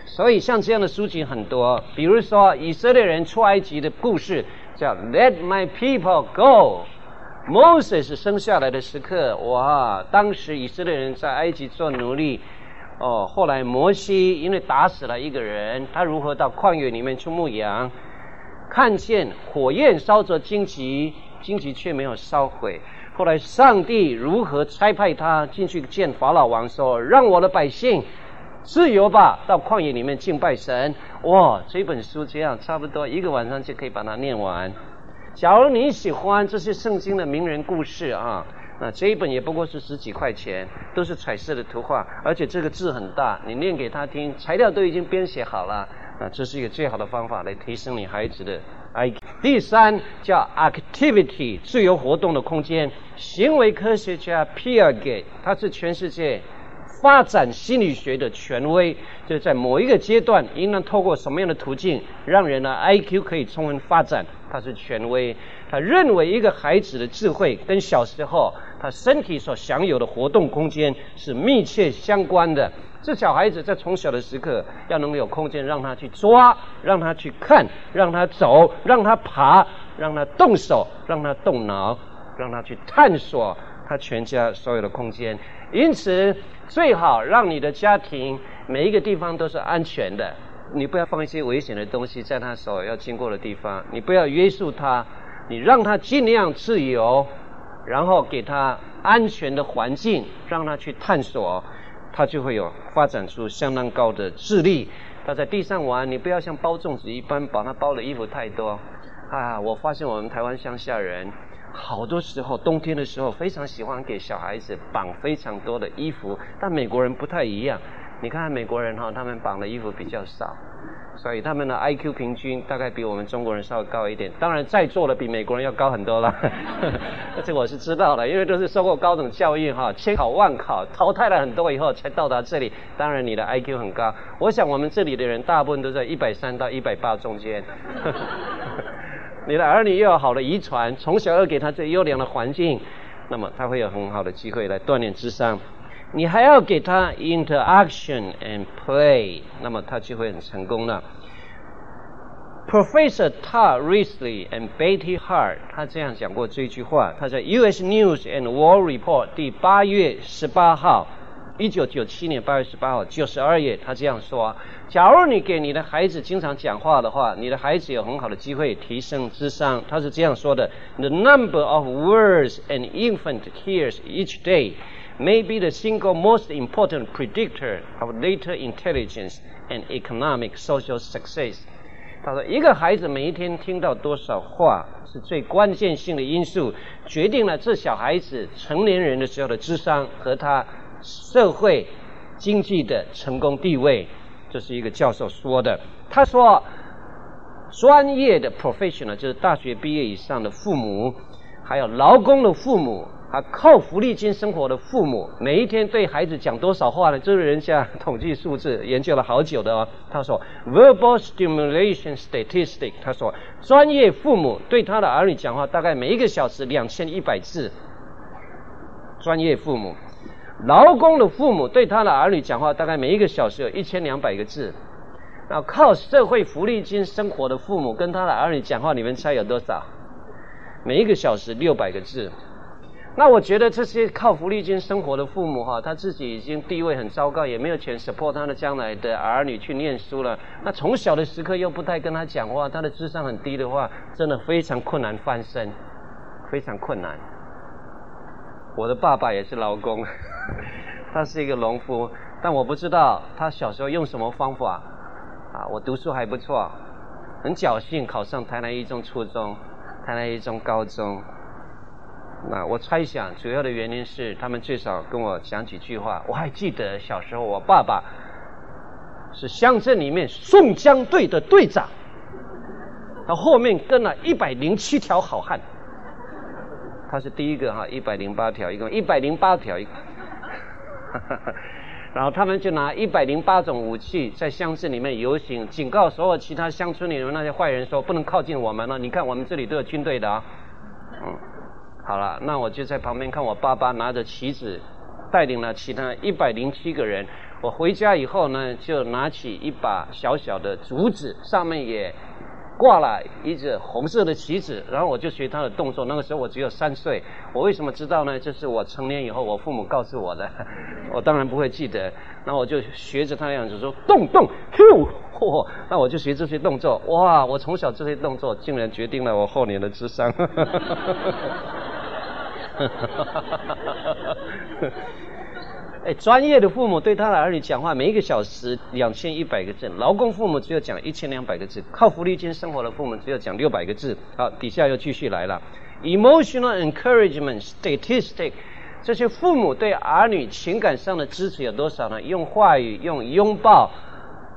所以像这样的书籍很多，比如说以色列人出埃及的故事，叫 Let My People Go。Moses 生下来的时刻，哇！当时以色列人在埃及做奴隶，哦，后来摩西因为打死了一个人，他如何到旷野里面去牧羊，看见火焰烧着荆棘，荆棘却没有烧毁。后来上帝如何差派他进去见法老王，说让我的百姓。自由吧，到旷野里面敬拜神。哇，这本书这样差不多一个晚上就可以把它念完。假如你喜欢这些圣经的名人故事啊，那这一本也不过是十几块钱，都是彩色的图画，而且这个字很大，你念给他听，材料都已经编写好了。啊这是一个最好的方法来提升你孩子的 IQ。第三叫 activity，自由活动的空间。行为科学家 Piaget，他是全世界发展心理学的权威，就是在某一个阶段应当透过什么样的途径，让人的 IQ 可以充分发展，他是权威。他认为一个孩子的智慧跟小时候他身体所享有的活动空间是密切相关的。这小孩子在从小的时刻要能有空间让他去抓，让他去看，让他走，让他爬，让他动手，让他动脑。让他去探索他全家所有的空间，因此最好让你的家庭每一个地方都是安全的。你不要放一些危险的东西在他所要经过的地方，你不要约束他，你让他尽量自由，然后给他安全的环境，让他去探索，他就会有发展出相当高的智力。他在地上玩，你不要像包粽子一般把他包的衣服太多。啊，我发现我们台湾乡下人。好多时候，冬天的时候非常喜欢给小孩子绑非常多的衣服，但美国人不太一样。你看看美国人哈，他们绑的衣服比较少，所以他们的 IQ 平均大概比我们中国人稍微高一点。当然，在座的比美国人要高很多了，这我是知道的，因为都是受过高等教育哈，千考万考淘汰了很多以后才到达这里。当然，你的 IQ 很高。我想我们这里的人大部分都在一百三到一百八中间。你的儿女又有好的遗传，从小要给他最优良的环境，那么他会有很好的机会来锻炼智商。你还要给他 interaction and play，那么他就会很成功了。Professor Todd Risley and Betty Hart，他这样讲过这句话，他在 U.S. News and World Report 第八月十八号，一九九七年八月十八号九十二页，他这样说。假如你给你的孩子经常讲话的话，你的孩子有很好的机会提升智商。他是这样说的：The number of words an infant hears each day may be the single most important predictor of later intelligence and economic social success。他说，一个孩子每一天听到多少话，是最关键性的因素，决定了这小孩子成年人的时候的智商和他社会经济的成功地位。这是一个教授说的。他说，专业的 professional 就是大学毕业以上的父母，还有劳工的父母，还靠福利金生活的父母，每一天对孩子讲多少话呢？这是人家 统计数字研究了好久的哦。他说，verbal stimulation statistic。他说，专业父母对他的儿女讲话，大概每一个小时两千一百字。专业父母。劳工的父母对他的儿女讲话，大概每一个小时有一千两百个字。那靠社会福利金生活的父母跟他的儿女讲话，你们猜有多少？每一个小时六百个字。那我觉得这些靠福利金生活的父母哈，他自己已经地位很糟糕，也没有钱 support 他的将来的儿女去念书了。那从小的时刻又不太跟他讲话，他的智商很低的话，真的非常困难翻身，非常困难。我的爸爸也是劳工，他是一个农夫，但我不知道他小时候用什么方法。啊，我读书还不错，很侥幸考上台南一中初中，台南一中高中。那我猜想，主要的原因是他们最少跟我讲几句话。我还记得小时候，我爸爸是乡镇里面宋江队的队长，他后面跟了一百零七条好汉。他是第一个哈，一百零八条，一共一百零八条，一个，然后他们就拿一百零八种武器在乡镇里面游行，警告所有其他乡村里面那些坏人说不能靠近我们了。你看我们这里都有军队的啊，嗯，好了，那我就在旁边看我爸爸拿着旗子，带领了其他一百零七个人。我回家以后呢，就拿起一把小小的竹子，上面也。挂了一只红色的旗子，然后我就学他的动作。那个时候我只有三岁，我为什么知道呢？这是我成年以后我父母告诉我的，我当然不会记得。那我就学着他的样子说动动，呜嚯！那我就学这些动作。哇！我从小这些动作竟然决定了我后年的智商。哎，专业的父母对他的儿女讲话，每一个小时两千一百个字；劳工父母只有讲一千两百个字；靠福利金生活的父母只有讲六百个字。好，底下又继续来了：emotional encouragement statistic，这些父母对儿女情感上的支持有多少呢？用话语、用拥抱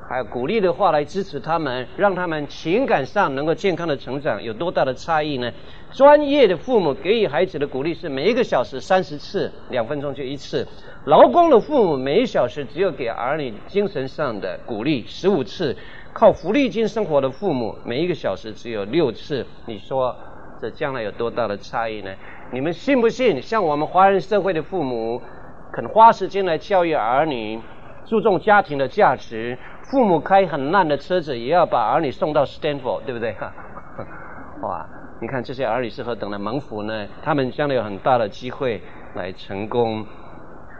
还有鼓励的话来支持他们，让他们情感上能够健康的成长，有多大的差异呢？专业的父母给予孩子的鼓励是每一个小时三十次，两分钟就一次；劳工的父母每一小时只有给儿女精神上的鼓励十五次；靠福利金生活的父母每一个小时只有六次。你说这将来有多大的差异呢？你们信不信？像我们华人社会的父母，肯花时间来教育儿女，注重家庭的价值。父母开很烂的车子，也要把儿女送到 Stanford，对不对？哇，你看这些儿女是何等的蒙福呢？他们将来有很大的机会来成功。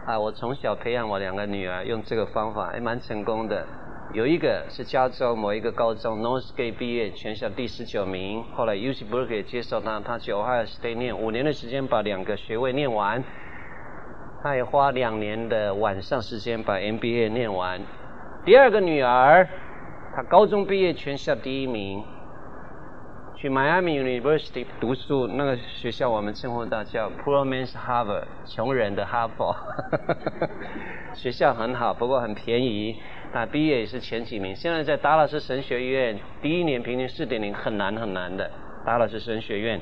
啊，我从小培养我两个女儿，用这个方法，还蛮成功的。有一个是加州某一个高中 Northgate 毕业，全校第十九名。后来 UC Berkeley 接受他，他去 Ohio State 念五年的时间，把两个学位念完。他也花两年的晚上时间把 MBA 念完。第二个女儿，她高中毕业全校第一名，去 Miami University 读书，那个学校我们称呼它叫 Poor Man's Harvard，穷人的哈佛。学校很好，不过很便宜。她毕业也是前几名。现在在达拉斯神学院，第一年平均四点零，很难很难的。达拉斯神学院，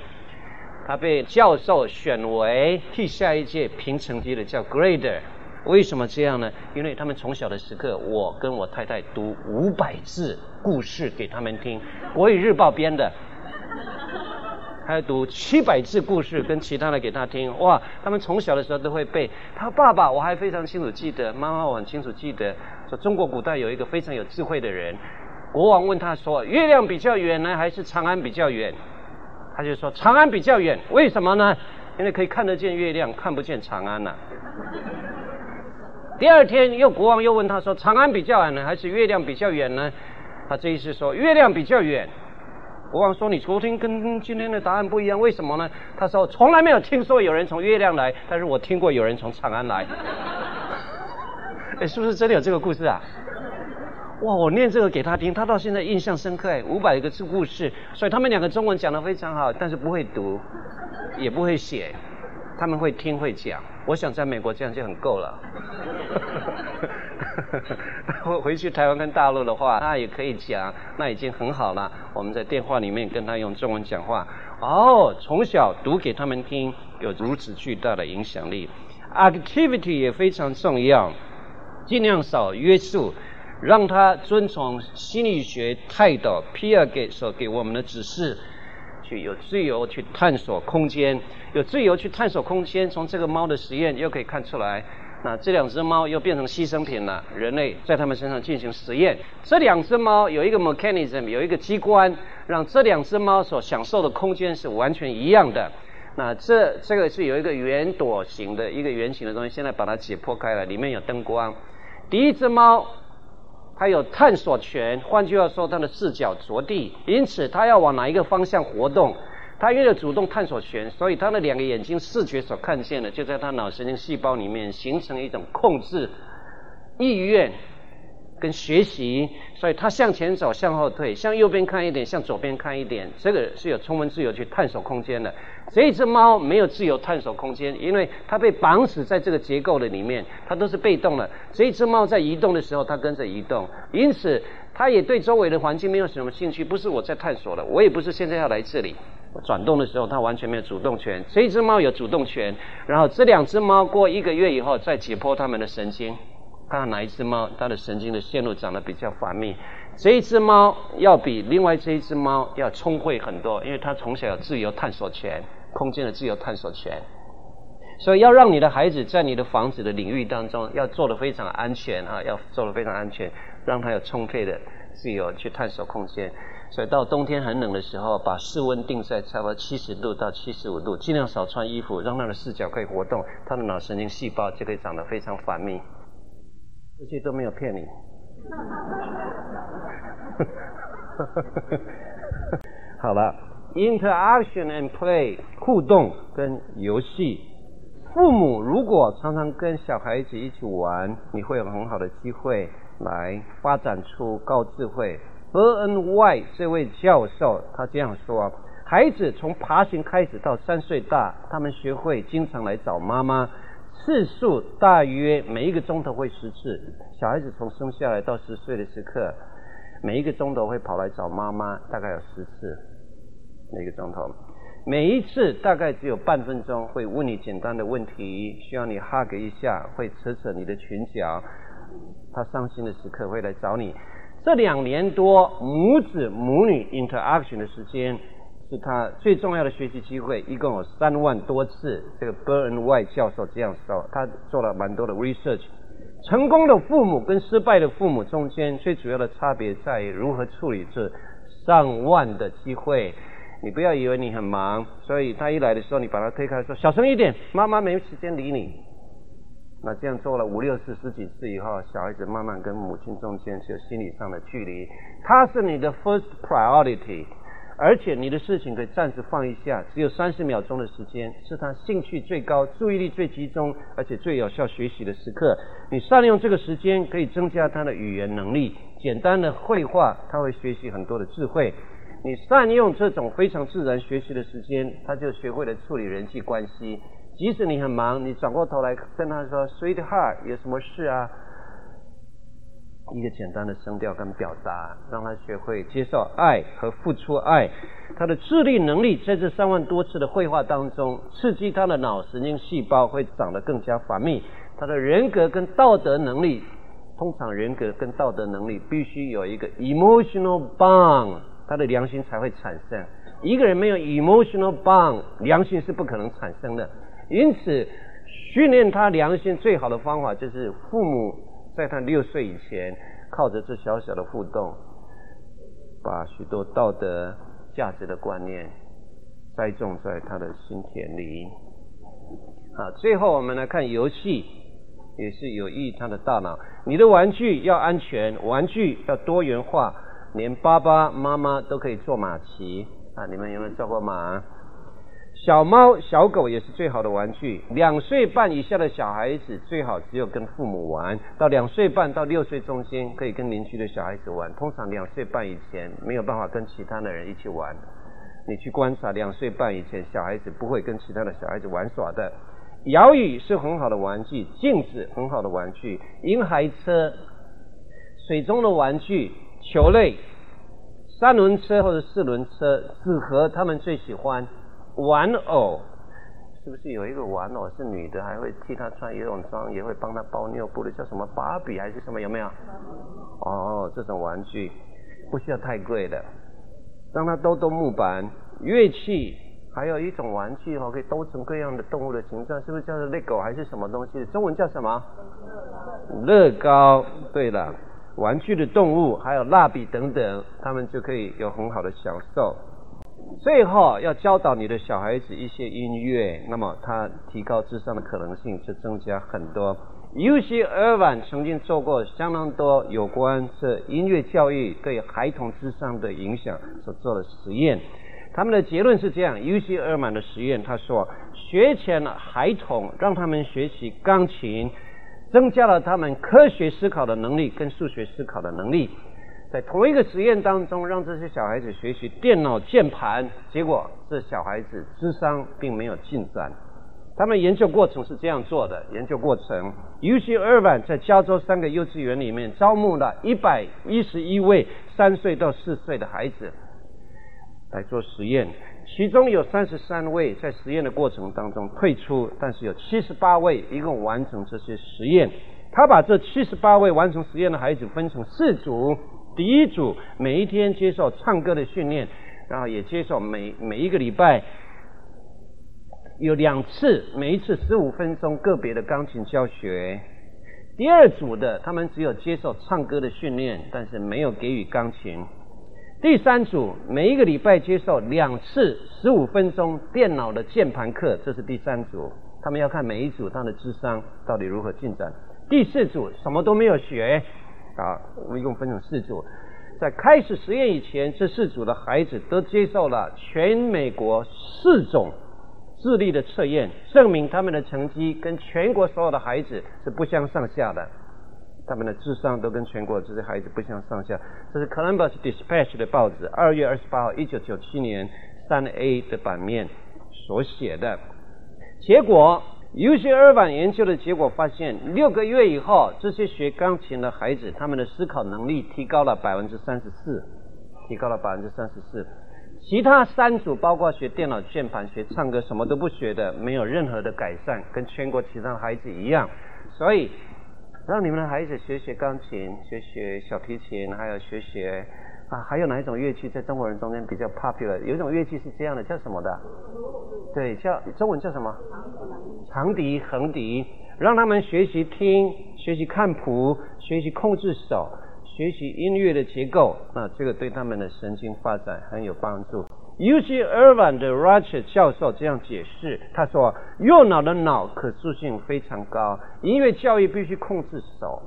她被教授选为替下一届评成绩的，叫 Grader。为什么这样呢？因为他们从小的时刻，我跟我太太读五百字故事给他们听，《国语日报》编的，还要读七百字故事跟其他的给他听。哇，他们从小的时候都会背。他爸爸我还非常清楚记得，妈妈我很清楚记得，说中国古代有一个非常有智慧的人，国王问他说：“月亮比较远呢，还是长安比较远？”他就说：“长安比较远。”为什么呢？因为可以看得见月亮，看不见长安呐、啊。第二天，又国王又问他说：“长安比较远呢，还是月亮比较远呢？”他这一次说：“月亮比较远。”国王说：“你昨天跟今天的答案不一样，为什么呢？”他说：“从来没有听说有人从月亮来，但是我听过有人从长安来。”哎，是不是真的有这个故事啊？哇，我念这个给他听，他到现在印象深刻。哎，五百个字故事，所以他们两个中文讲得非常好，但是不会读，也不会写。他们会听会讲，我想在美国这样就很够了。回 回去台湾跟大陆的话，那也可以讲，那已经很好了。我们在电话里面跟他用中文讲话，哦，从小读给他们听，有如此巨大的影响力。Activity 也非常重要，尽量少约束，让他遵从心理学泰导 Piaget 所给我们的指示。有自由去探索空间，有自由去探索空间。从这个猫的实验又可以看出来，那这两只猫又变成牺牲品了。人类在它们身上进行实验，这两只猫有一个 mechanism，有一个机关，让这两只猫所享受的空间是完全一样的。那这这个是有一个圆朵形的一个圆形的东西，现在把它解剖开了，里面有灯光。第一只猫。他有探索权，换句话说，他的视角着地，因此他要往哪一个方向活动，它拥有主动探索权，所以他的两个眼睛视觉所看见的，就在他脑神经细胞里面形成一种控制意愿跟学习，所以它向前走，向后退，向右边看一点，向左边看一点，这个是有充分自由去探索空间的。这一只猫没有自由探索空间，因为它被绑死在这个结构的里面，它都是被动的。这一只猫在移动的时候，它跟着移动，因此它也对周围的环境没有什么兴趣。不是我在探索了，我也不是现在要来这里。转动的时候，它完全没有主动权。这一只猫有主动权，然后这两只猫过一个月以后再解剖它们的神经，看看哪一只猫它的神经的线路长得比较繁密。这一只猫要比另外这一只猫要聪慧很多，因为它从小有自由探索权。空间的自由探索权，所以要让你的孩子在你的房子的领域当中要做得非常安全啊，要做得非常安全，让他有充沛的自由去探索空间。所以到冬天很冷的时候，把室温定在差不多七十度到七十五度，尽量少穿衣服，让他的视角可以活动，他的脑神经细胞就可以长得非常繁密。这些都没有骗你。好了。Interaction and play，互动跟游戏。父母如果常常跟小孩子一起玩，你会有很好的机会来发展出高智慧。Burton White 这位教授他这样说：孩子从爬行开始到三岁大，他们学会经常来找妈妈，次数大约每一个钟头会十次。小孩子从生下来到十岁的时刻，每一个钟头会跑来找妈妈，大概有十次，每个钟头。每一次大概只有半分钟，会问你简单的问题，需要你 hug 一下，会扯扯你的裙角。他伤心的时刻会来找你。这两年多母子母女 interaction 的时间，是他最重要的学习机会，一共有三万多次。这个 Burn White 教授这样说，他做了蛮多的 research。成功的父母跟失败的父母中间，最主要的差别在于如何处理这上万的机会。你不要以为你很忙，所以他一来的时候，你把他推开说小声一点，妈妈没时间理你。那这样做了五六次、十几次以后，小孩子慢慢跟母亲中间是有心理上的距离。他是你的 first priority，而且你的事情可以暂时放一下，只有三十秒钟的时间，是他兴趣最高、注意力最集中，而且最有效学习的时刻。你善用这个时间，可以增加他的语言能力。简单的绘画，他会学习很多的智慧。你善用这种非常自然学习的时间，他就学会了处理人际关系。即使你很忙，你转过头来跟他说 “Sweetheart”，有什么事啊？一个简单的声调跟表达，让他学会接受爱和付出爱。他的智力能力在这三万多次的绘画当中，刺激他的脑神经细胞会长得更加繁密。他的人格跟道德能力，通常人格跟道德能力必须有一个 emotional bond，他的良心才会产生。一个人没有 emotional bond，良心是不可能产生的。因此，训练他良心最好的方法就是父母在他六岁以前，靠着这小小的互动，把许多道德价值的观念栽种在他的心田里。好，最后我们来看游戏，也是有益他的大脑。你的玩具要安全，玩具要多元化，连爸爸妈妈都可以坐马骑啊！你们有没有坐过马？小猫、小狗也是最好的玩具。两岁半以下的小孩子最好只有跟父母玩，到两岁半到六岁中间可以跟邻居的小孩子玩。通常两岁半以前没有办法跟其他的人一起玩。你去观察，两岁半以前小孩子不会跟其他的小孩子玩耍的。摇椅是很好的玩具，镜子很好的玩具，婴孩车、水中的玩具、球类、三轮车或者四轮车、纸盒，他们最喜欢。玩偶是不是有一个玩偶是女的，还会替她穿游泳装，也会帮她包尿布的，叫什么芭比还是什么？有没有？哦，这种玩具不需要太贵的，让她兜兜木板。乐器还有一种玩具哦，可以兜成各样的动物的形状，是不是叫做 Lego 还是什么东西？中文叫什么？乐高。对了，玩具的动物还有蜡笔等等，他们就可以有很好的享受。最后要教导你的小孩子一些音乐，那么他提高智商的可能性就增加很多。UC Irvine 曾经做过相当多有关这音乐教育对孩童智商的影响所做的实验，他们的结论是这样：UC Irvine 的实验，他说，学前孩童让他们学习钢琴，增加了他们科学思考的能力跟数学思考的能力。在同一个实验当中，让这些小孩子学习电脑键盘，结果这小孩子智商并没有进展。他们研究过程是这样做的：研究过程，UC Irvine 在加州三个幼稚园里面招募了一百一十一位三岁到四岁的孩子来做实验，其中有三十三位在实验的过程当中退出，但是有七十八位一共完成这些实验。他把这七十八位完成实验的孩子分成四组。第一组每一天接受唱歌的训练，然后也接受每每一个礼拜有两次，每一次十五分钟个别的钢琴教学。第二组的他们只有接受唱歌的训练，但是没有给予钢琴。第三组每一个礼拜接受两次十五分钟电脑的键盘课，这是第三组。他们要看每一组他的智商到底如何进展。第四组什么都没有学。啊，我们一共分成四组，在开始实验以前，这四组的孩子都接受了全美国四种智力的测验，证明他们的成绩跟全国所有的孩子是不相上下的，他们的智商都跟全国这些孩子不相上下。这是 Columbus Dispatch 的报纸二月二十八号，一九九七年三 A 的版面所写的。结果尤其二版研究的结果发现，六个月以后，这些学钢琴的孩子，他们的思考能力提高了百分之三十四，提高了百分之三十四。其他三组，包括学电脑键盘、学唱歌，什么都不学的，没有任何的改善，跟全国其他孩子一样。所以，让你们的孩子学学钢琴，学学小提琴，还有学学啊，还有哪一种乐器在中国人中间比较 popular？有一种乐器是这样的，叫什么的？对，叫中文叫什么？长笛、横笛，让他们学习听，学习看谱，学习控制手。学习音乐的结构，那这个对他们的神经发展很有帮助。UC Irvine 的 Roger 教授这样解释，他说：右脑的脑可塑性非常高，音乐教育必须控制手，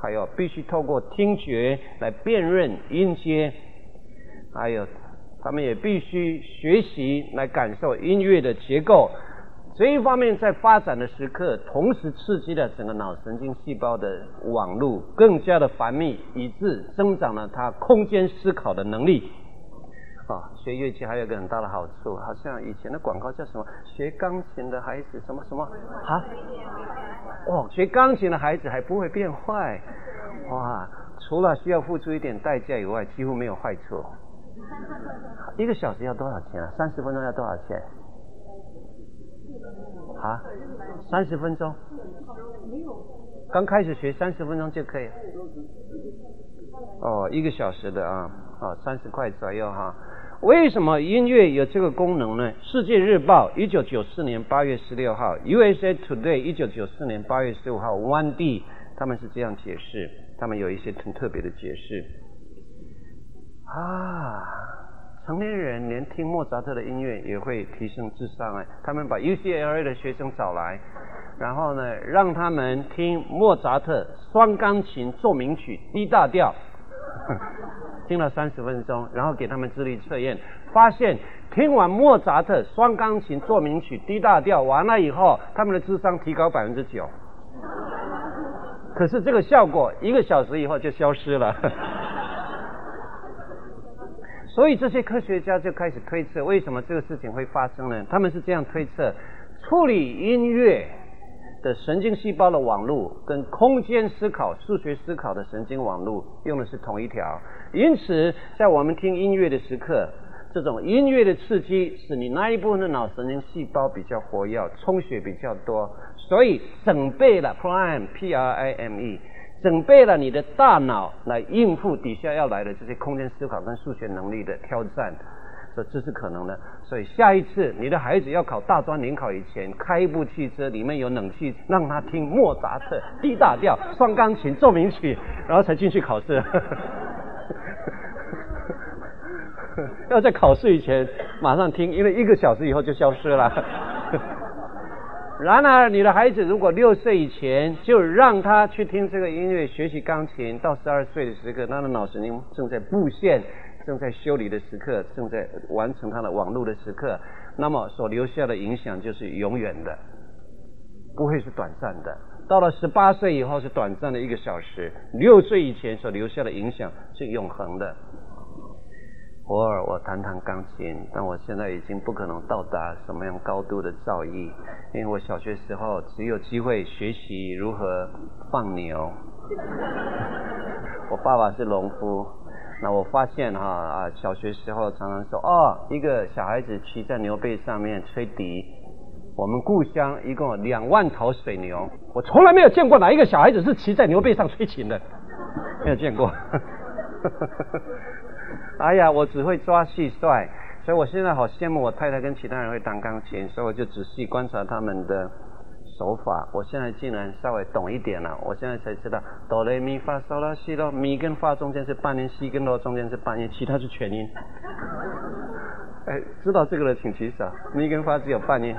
还有必须透过听觉来辨认音阶，还有他们也必须学习来感受音乐的结构。这一方面在发展的时刻，同时刺激了整个脑神经细胞的网络更加的繁密，以致增长了它空间思考的能力。啊，学乐器还有一个很大的好处，好像以前的广告叫什么？学钢琴的孩子什么什么？啊？哦，学钢琴的孩子还不会变坏。哇，除了需要付出一点代价以外，几乎没有坏处。一个小时要多少钱啊？三十分钟要多少钱？啊，三十分钟，刚开始学三十分钟就可以。哦，一个小时的啊，哦，三十块左右哈。为什么音乐有这个功能呢？世界日报一九九四年八月十六号，USA Today 一九九四年八月十五号，One D 他们是这样解释，他们有一些很特别的解释。啊。成年人连听莫扎特的音乐也会提升智商哎，他们把 UCLA 的学生找来，然后呢，让他们听莫扎特双钢琴奏鸣曲 D 大调，听了三十分钟，然后给他们智力测验，发现听完莫扎特双钢琴奏鸣曲 D 大调完了以后，他们的智商提高百分之九，可是这个效果一个小时以后就消失了。所以这些科学家就开始推测，为什么这个事情会发生呢？他们是这样推测：处理音乐的神经细胞的网络跟空间思考、数学思考的神经网络用的是同一条，因此在我们听音乐的时刻，这种音乐的刺激使你那一部分的脑神经细胞比较活跃，充血比较多，所以整备了 prime p r i m e。准备了你的大脑来应付底下要来的这些空间思考跟数学能力的挑战，这是可能的。所以下一次你的孩子要考大专联考以前，开一部汽车里面有冷气，让他听莫扎特 D 大调双钢琴奏鸣曲，然后才进去考试。要在考试以前马上听，因为一个小时以后就消失了。然而，你的孩子如果六岁以前就让他去听这个音乐、学习钢琴，到十二岁的时刻，他的脑神经正在布线、正在修理的时刻，正在完成他的网络的时刻，那么所留下的影响就是永远的，不会是短暂的。到了十八岁以后是短暂的一个小时，六岁以前所留下的影响是永恒的。偶尔我弹弹钢琴，但我现在已经不可能到达什么样高度的造诣，因为我小学时候只有机会学习如何放牛。我爸爸是农夫，那我发现哈啊，小学时候常常说哦，一个小孩子骑在牛背上面吹笛。我们故乡一共有两万头水牛，我从来没有见过哪一个小孩子是骑在牛背上吹琴的，没有见过。哎呀，我只会抓蟋蟀，所以我现在好羡慕我太太跟其他人会弹钢琴，所以我就仔细观察他们的手法。我现在竟然稍微懂一点了，我现在才知道哆来咪发嗦拉西哆，咪跟发中间是半音，西跟哆中间是半音，其他是全音。哎，知道这个的请举手。咪跟发只有半音，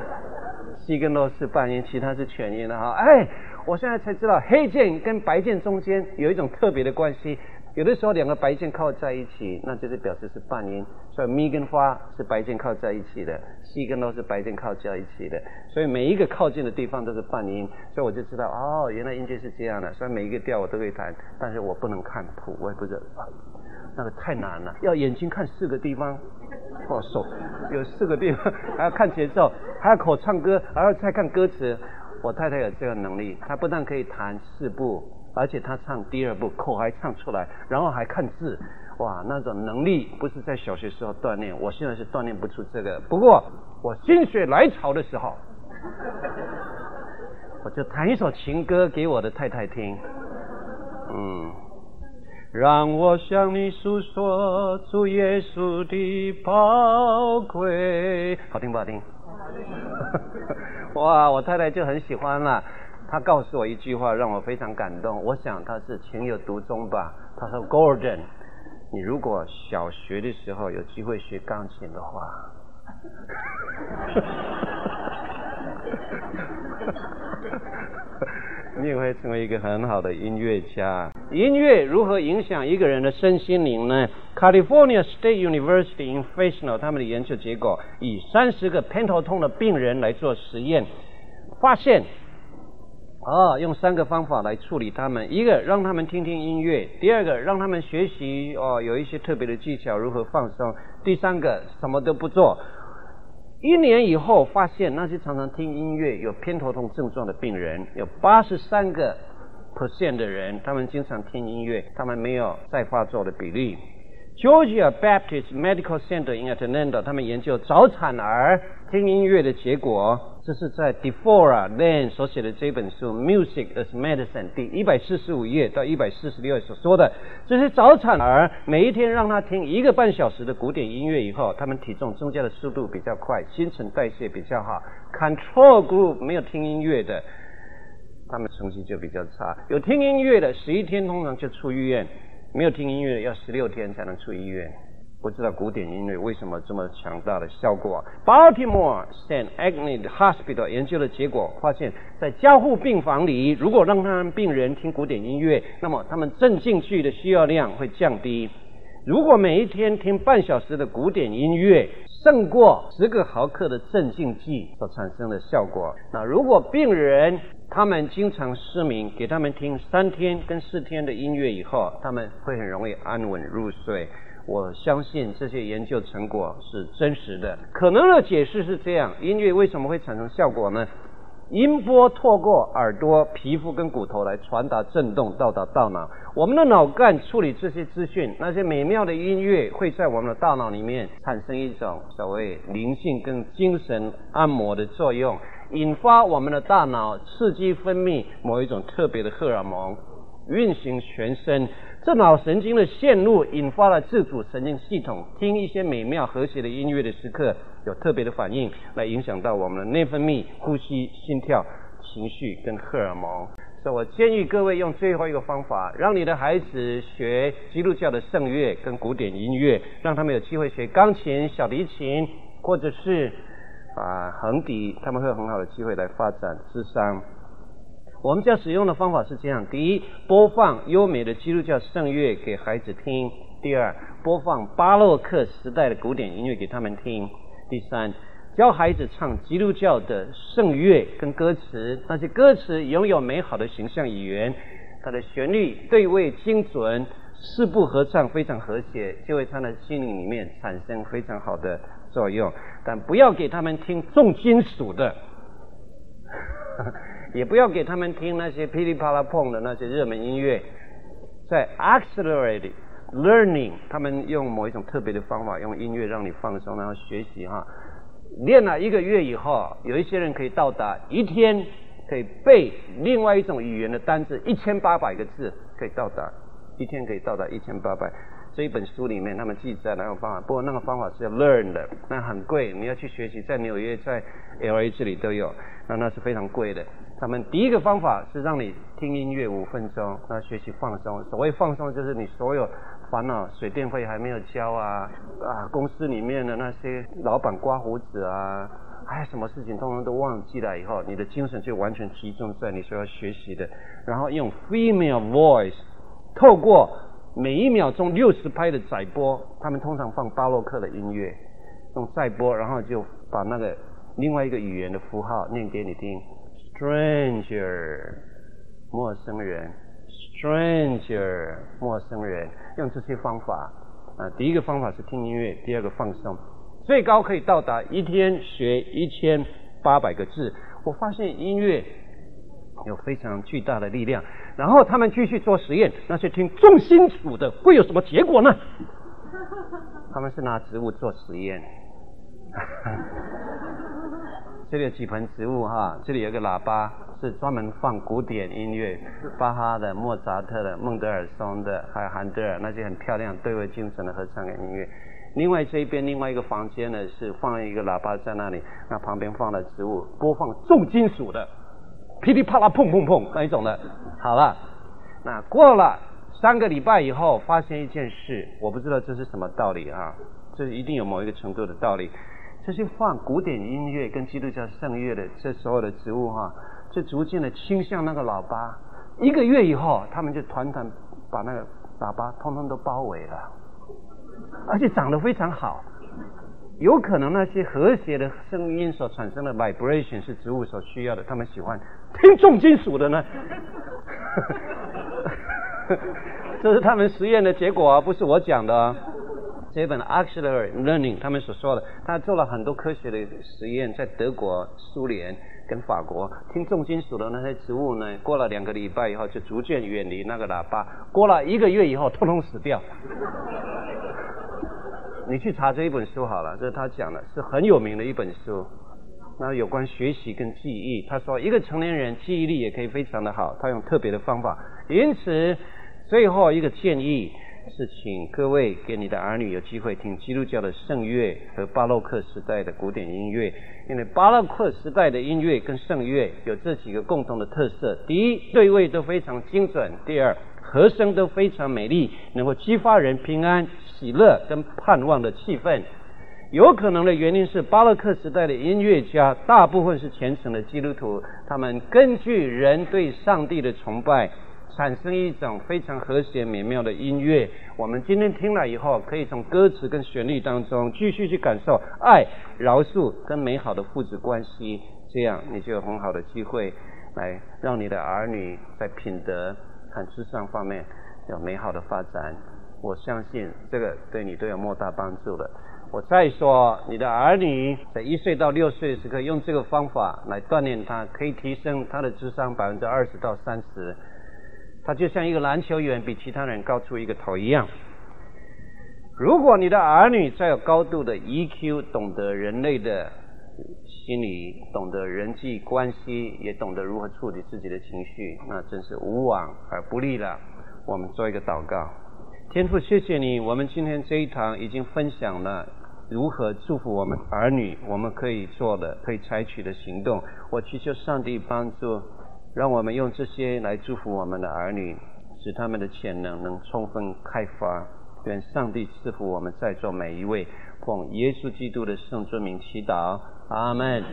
西跟哆是半音，其他是全音的哈。哎，我现在才知道黑键跟白键中间有一种特别的关系。有的时候两个白键靠在一起，那就是表示是半音，所以咪跟发是白键靠在一起的，西跟哆是白键靠在一起的，所以每一个靠近的地方都是半音，所以我就知道哦，原来音阶是这样的。所以每一个调我都会弹，但是我不能看谱，我也不知道，那个太难了，要眼睛看四个地方，哦，手有四个地方，还要看节奏，还要口唱歌，还要再看歌词。我太太有这个能力，她不但可以弹四部，而且他唱第二部口还唱出来，然后还看字，哇，那种能力不是在小学时候锻炼，我现在是锻炼不出这个。不过我心血来潮的时候，我就弹一首情歌给我的太太听，嗯，让我向你诉说主耶稣的宝贵，好听不好听？哇，我太太就很喜欢了。他告诉我一句话，让我非常感动。我想他是情有独钟吧。他说：“Gordon，你如果小学的时候有机会学钢琴的话，你也会成为一个很好的音乐家。音乐如何影响一个人的身心灵呢？California State University in Fresno 他们的研究结果，以三十个偏头痛的病人来做实验，发现。哦，用三个方法来处理他们：一个让他们听听音乐；第二个让他们学习哦，有一些特别的技巧如何放松；第三个什么都不做。一年以后，发现那些常常听音乐、有偏头痛症状的病人，有八十三个 percent 的人，他们经常听音乐，他们没有再发作的比例。Georgia Baptist Medical Center in Atlanta，他们研究早产儿听音乐的结果，这是在 Defora Lane 所写的这本书《Music as Medicine》第一百四十五页到一百四十六页所说的，这些早产儿每一天让他听一个半小时的古典音乐以后，他们体重增加的速度比较快，新陈代谢比较好。Control Group 没有听音乐的，他们成绩就比较差。有听音乐的，十一天通常就出医院。没有听音乐的要十六天才能出医院，不知道古典音乐为什么这么强大的效果。Baltimore St. Agnes Hospital 研究的结果发现，在加护病房里，如果让他们病人听古典音乐，那么他们镇静剂的需要量会降低。如果每一天听半小时的古典音乐，胜过十个毫克的镇静剂所产生的效果。那如果病人他们经常失眠，给他们听三天跟四天的音乐以后，他们会很容易安稳入睡。我相信这些研究成果是真实的。可能的解释是这样：音乐为什么会产生效果呢？音波透过耳朵、皮肤跟骨头来传达震动，到达大脑。我们的脑干处理这些资讯，那些美妙的音乐会在我们的大脑里面产生一种所谓灵性跟精神按摩的作用。引发我们的大脑刺激分泌某一种特别的荷尔蒙，运行全身。这脑神经的线路引发了自主神经系统，听一些美妙和谐的音乐的时刻，有特别的反应，来影响到我们的内分泌、呼吸、心跳、情绪跟荷尔蒙。所以我建议各位用最后一个方法，让你的孩子学基督教的圣乐跟古典音乐，让他们有机会学钢琴、小提琴，或者是。啊，横笛，他们会有很好的机会来发展智商。我们将使用的方法是这样：第一，播放优美的基督教圣乐给孩子听；第二，播放巴洛克时代的古典音乐给他们听；第三，教孩子唱基督教的圣乐跟歌词，那些歌词拥有美好的形象语言，它的旋律对位精准，四部合唱非常和谐，就会在他的心灵里面产生非常好的作用。但不要给他们听重金属的，也不要给他们听那些噼里啪啦碰的那些热门音乐。在 accelerated learning，他们用某一种特别的方法，用音乐让你放松，然后学习哈。练了一个月以后，有一些人可以到达一天可以背另外一种语言的单字一千八百个字，可以到达一天可以到达一千八百。这一本书里面，他们记载那个方法，不过那个方法是要 learn 的，那很贵，你要去学习，在纽约、在 LA 这里都有，那那是非常贵的。他们第一个方法是让你听音乐五分钟，那学习放松。所谓放松，就是你所有烦恼，水电费还没有交啊，啊，公司里面的那些老板刮胡子啊，哎什么事情通通都忘记了以后，你的精神就完全集中在你所要学习的，然后用 female voice 透过。每一秒钟六十拍的载波，他们通常放巴洛克的音乐，用载波，然后就把那个另外一个语言的符号念给你听。Stranger，陌生人；Stranger，陌生人。用这些方法啊，第一个方法是听音乐，第二个放松，最高可以到达一天学一千八百个字。我发现音乐有非常巨大的力量。然后他们继续做实验，那些听重金属的会有什么结果呢？他们是拿植物做实验。这里有几盆植物哈，这里有个喇叭，是专门放古典音乐，巴哈的、莫扎特的、孟德尔松的，还有韩德尔那些很漂亮、对味精神的合唱的音乐。另外这一边另外一个房间呢，是放了一个喇叭在那里，那旁边放了植物，播放重金属的，噼里啪啦、砰砰砰那一种的。好了，那过了三个礼拜以后，发现一件事，我不知道这是什么道理啊，这一定有某一个程度的道理。这些放古典音乐跟基督教圣乐的这所有的植物哈、就逐渐的倾向那个喇叭。一个月以后，他们就团团把那个喇叭通通都包围了，而且长得非常好。有可能那些和谐的声音所产生的 vibration 是植物所需要的，他们喜欢听重金属的呢。这是他们实验的结果啊，不是我讲的啊。这本 Auxiliary Learning 他们所说的，他做了很多科学的实验，在德国、苏联跟法国，听重金属的那些植物呢，过了两个礼拜以后就逐渐远离那个喇叭，过了一个月以后，通通死掉。你去查这一本书好了，这是他讲的，是很有名的一本书。那有关学习跟记忆，他说一个成年人记忆力也可以非常的好，他用特别的方法。因此，最后一个建议。是请各位给你的儿女有机会听基督教的圣乐和巴洛克时代的古典音乐，因为巴洛克时代的音乐跟圣乐有这几个共同的特色：第一，对位都非常精准；第二，和声都非常美丽，能够激发人平安、喜乐跟盼望的气氛。有可能的原因是巴洛克时代的音乐家大部分是虔诚的基督徒，他们根据人对上帝的崇拜。产生一种非常和谐美妙的音乐，我们今天听了以后，可以从歌词跟旋律当中继续去感受爱、饶恕跟美好的父子关系，这样你就有很好的机会来让你的儿女在品德和智商方面有美好的发展。我相信这个对你都有莫大帮助的。我再说，你的儿女在一岁到六岁时刻用这个方法来锻炼他，可以提升他的智商百分之二十到三十。他就像一个篮球员比其他人高出一个头一样。如果你的儿女再有高度的 EQ，懂得人类的心理，懂得人际关系，也懂得如何处理自己的情绪，那真是无往而不利了。我们做一个祷告，天父，谢谢你，我们今天这一堂已经分享了如何祝福我们儿女，我们可以做的，可以采取的行动。我祈求上帝帮助。让我们用这些来祝福我们的儿女，使他们的潜能能充分开发。愿上帝赐福我们在座每一位，奉耶稣基督的圣尊名祈祷，阿门。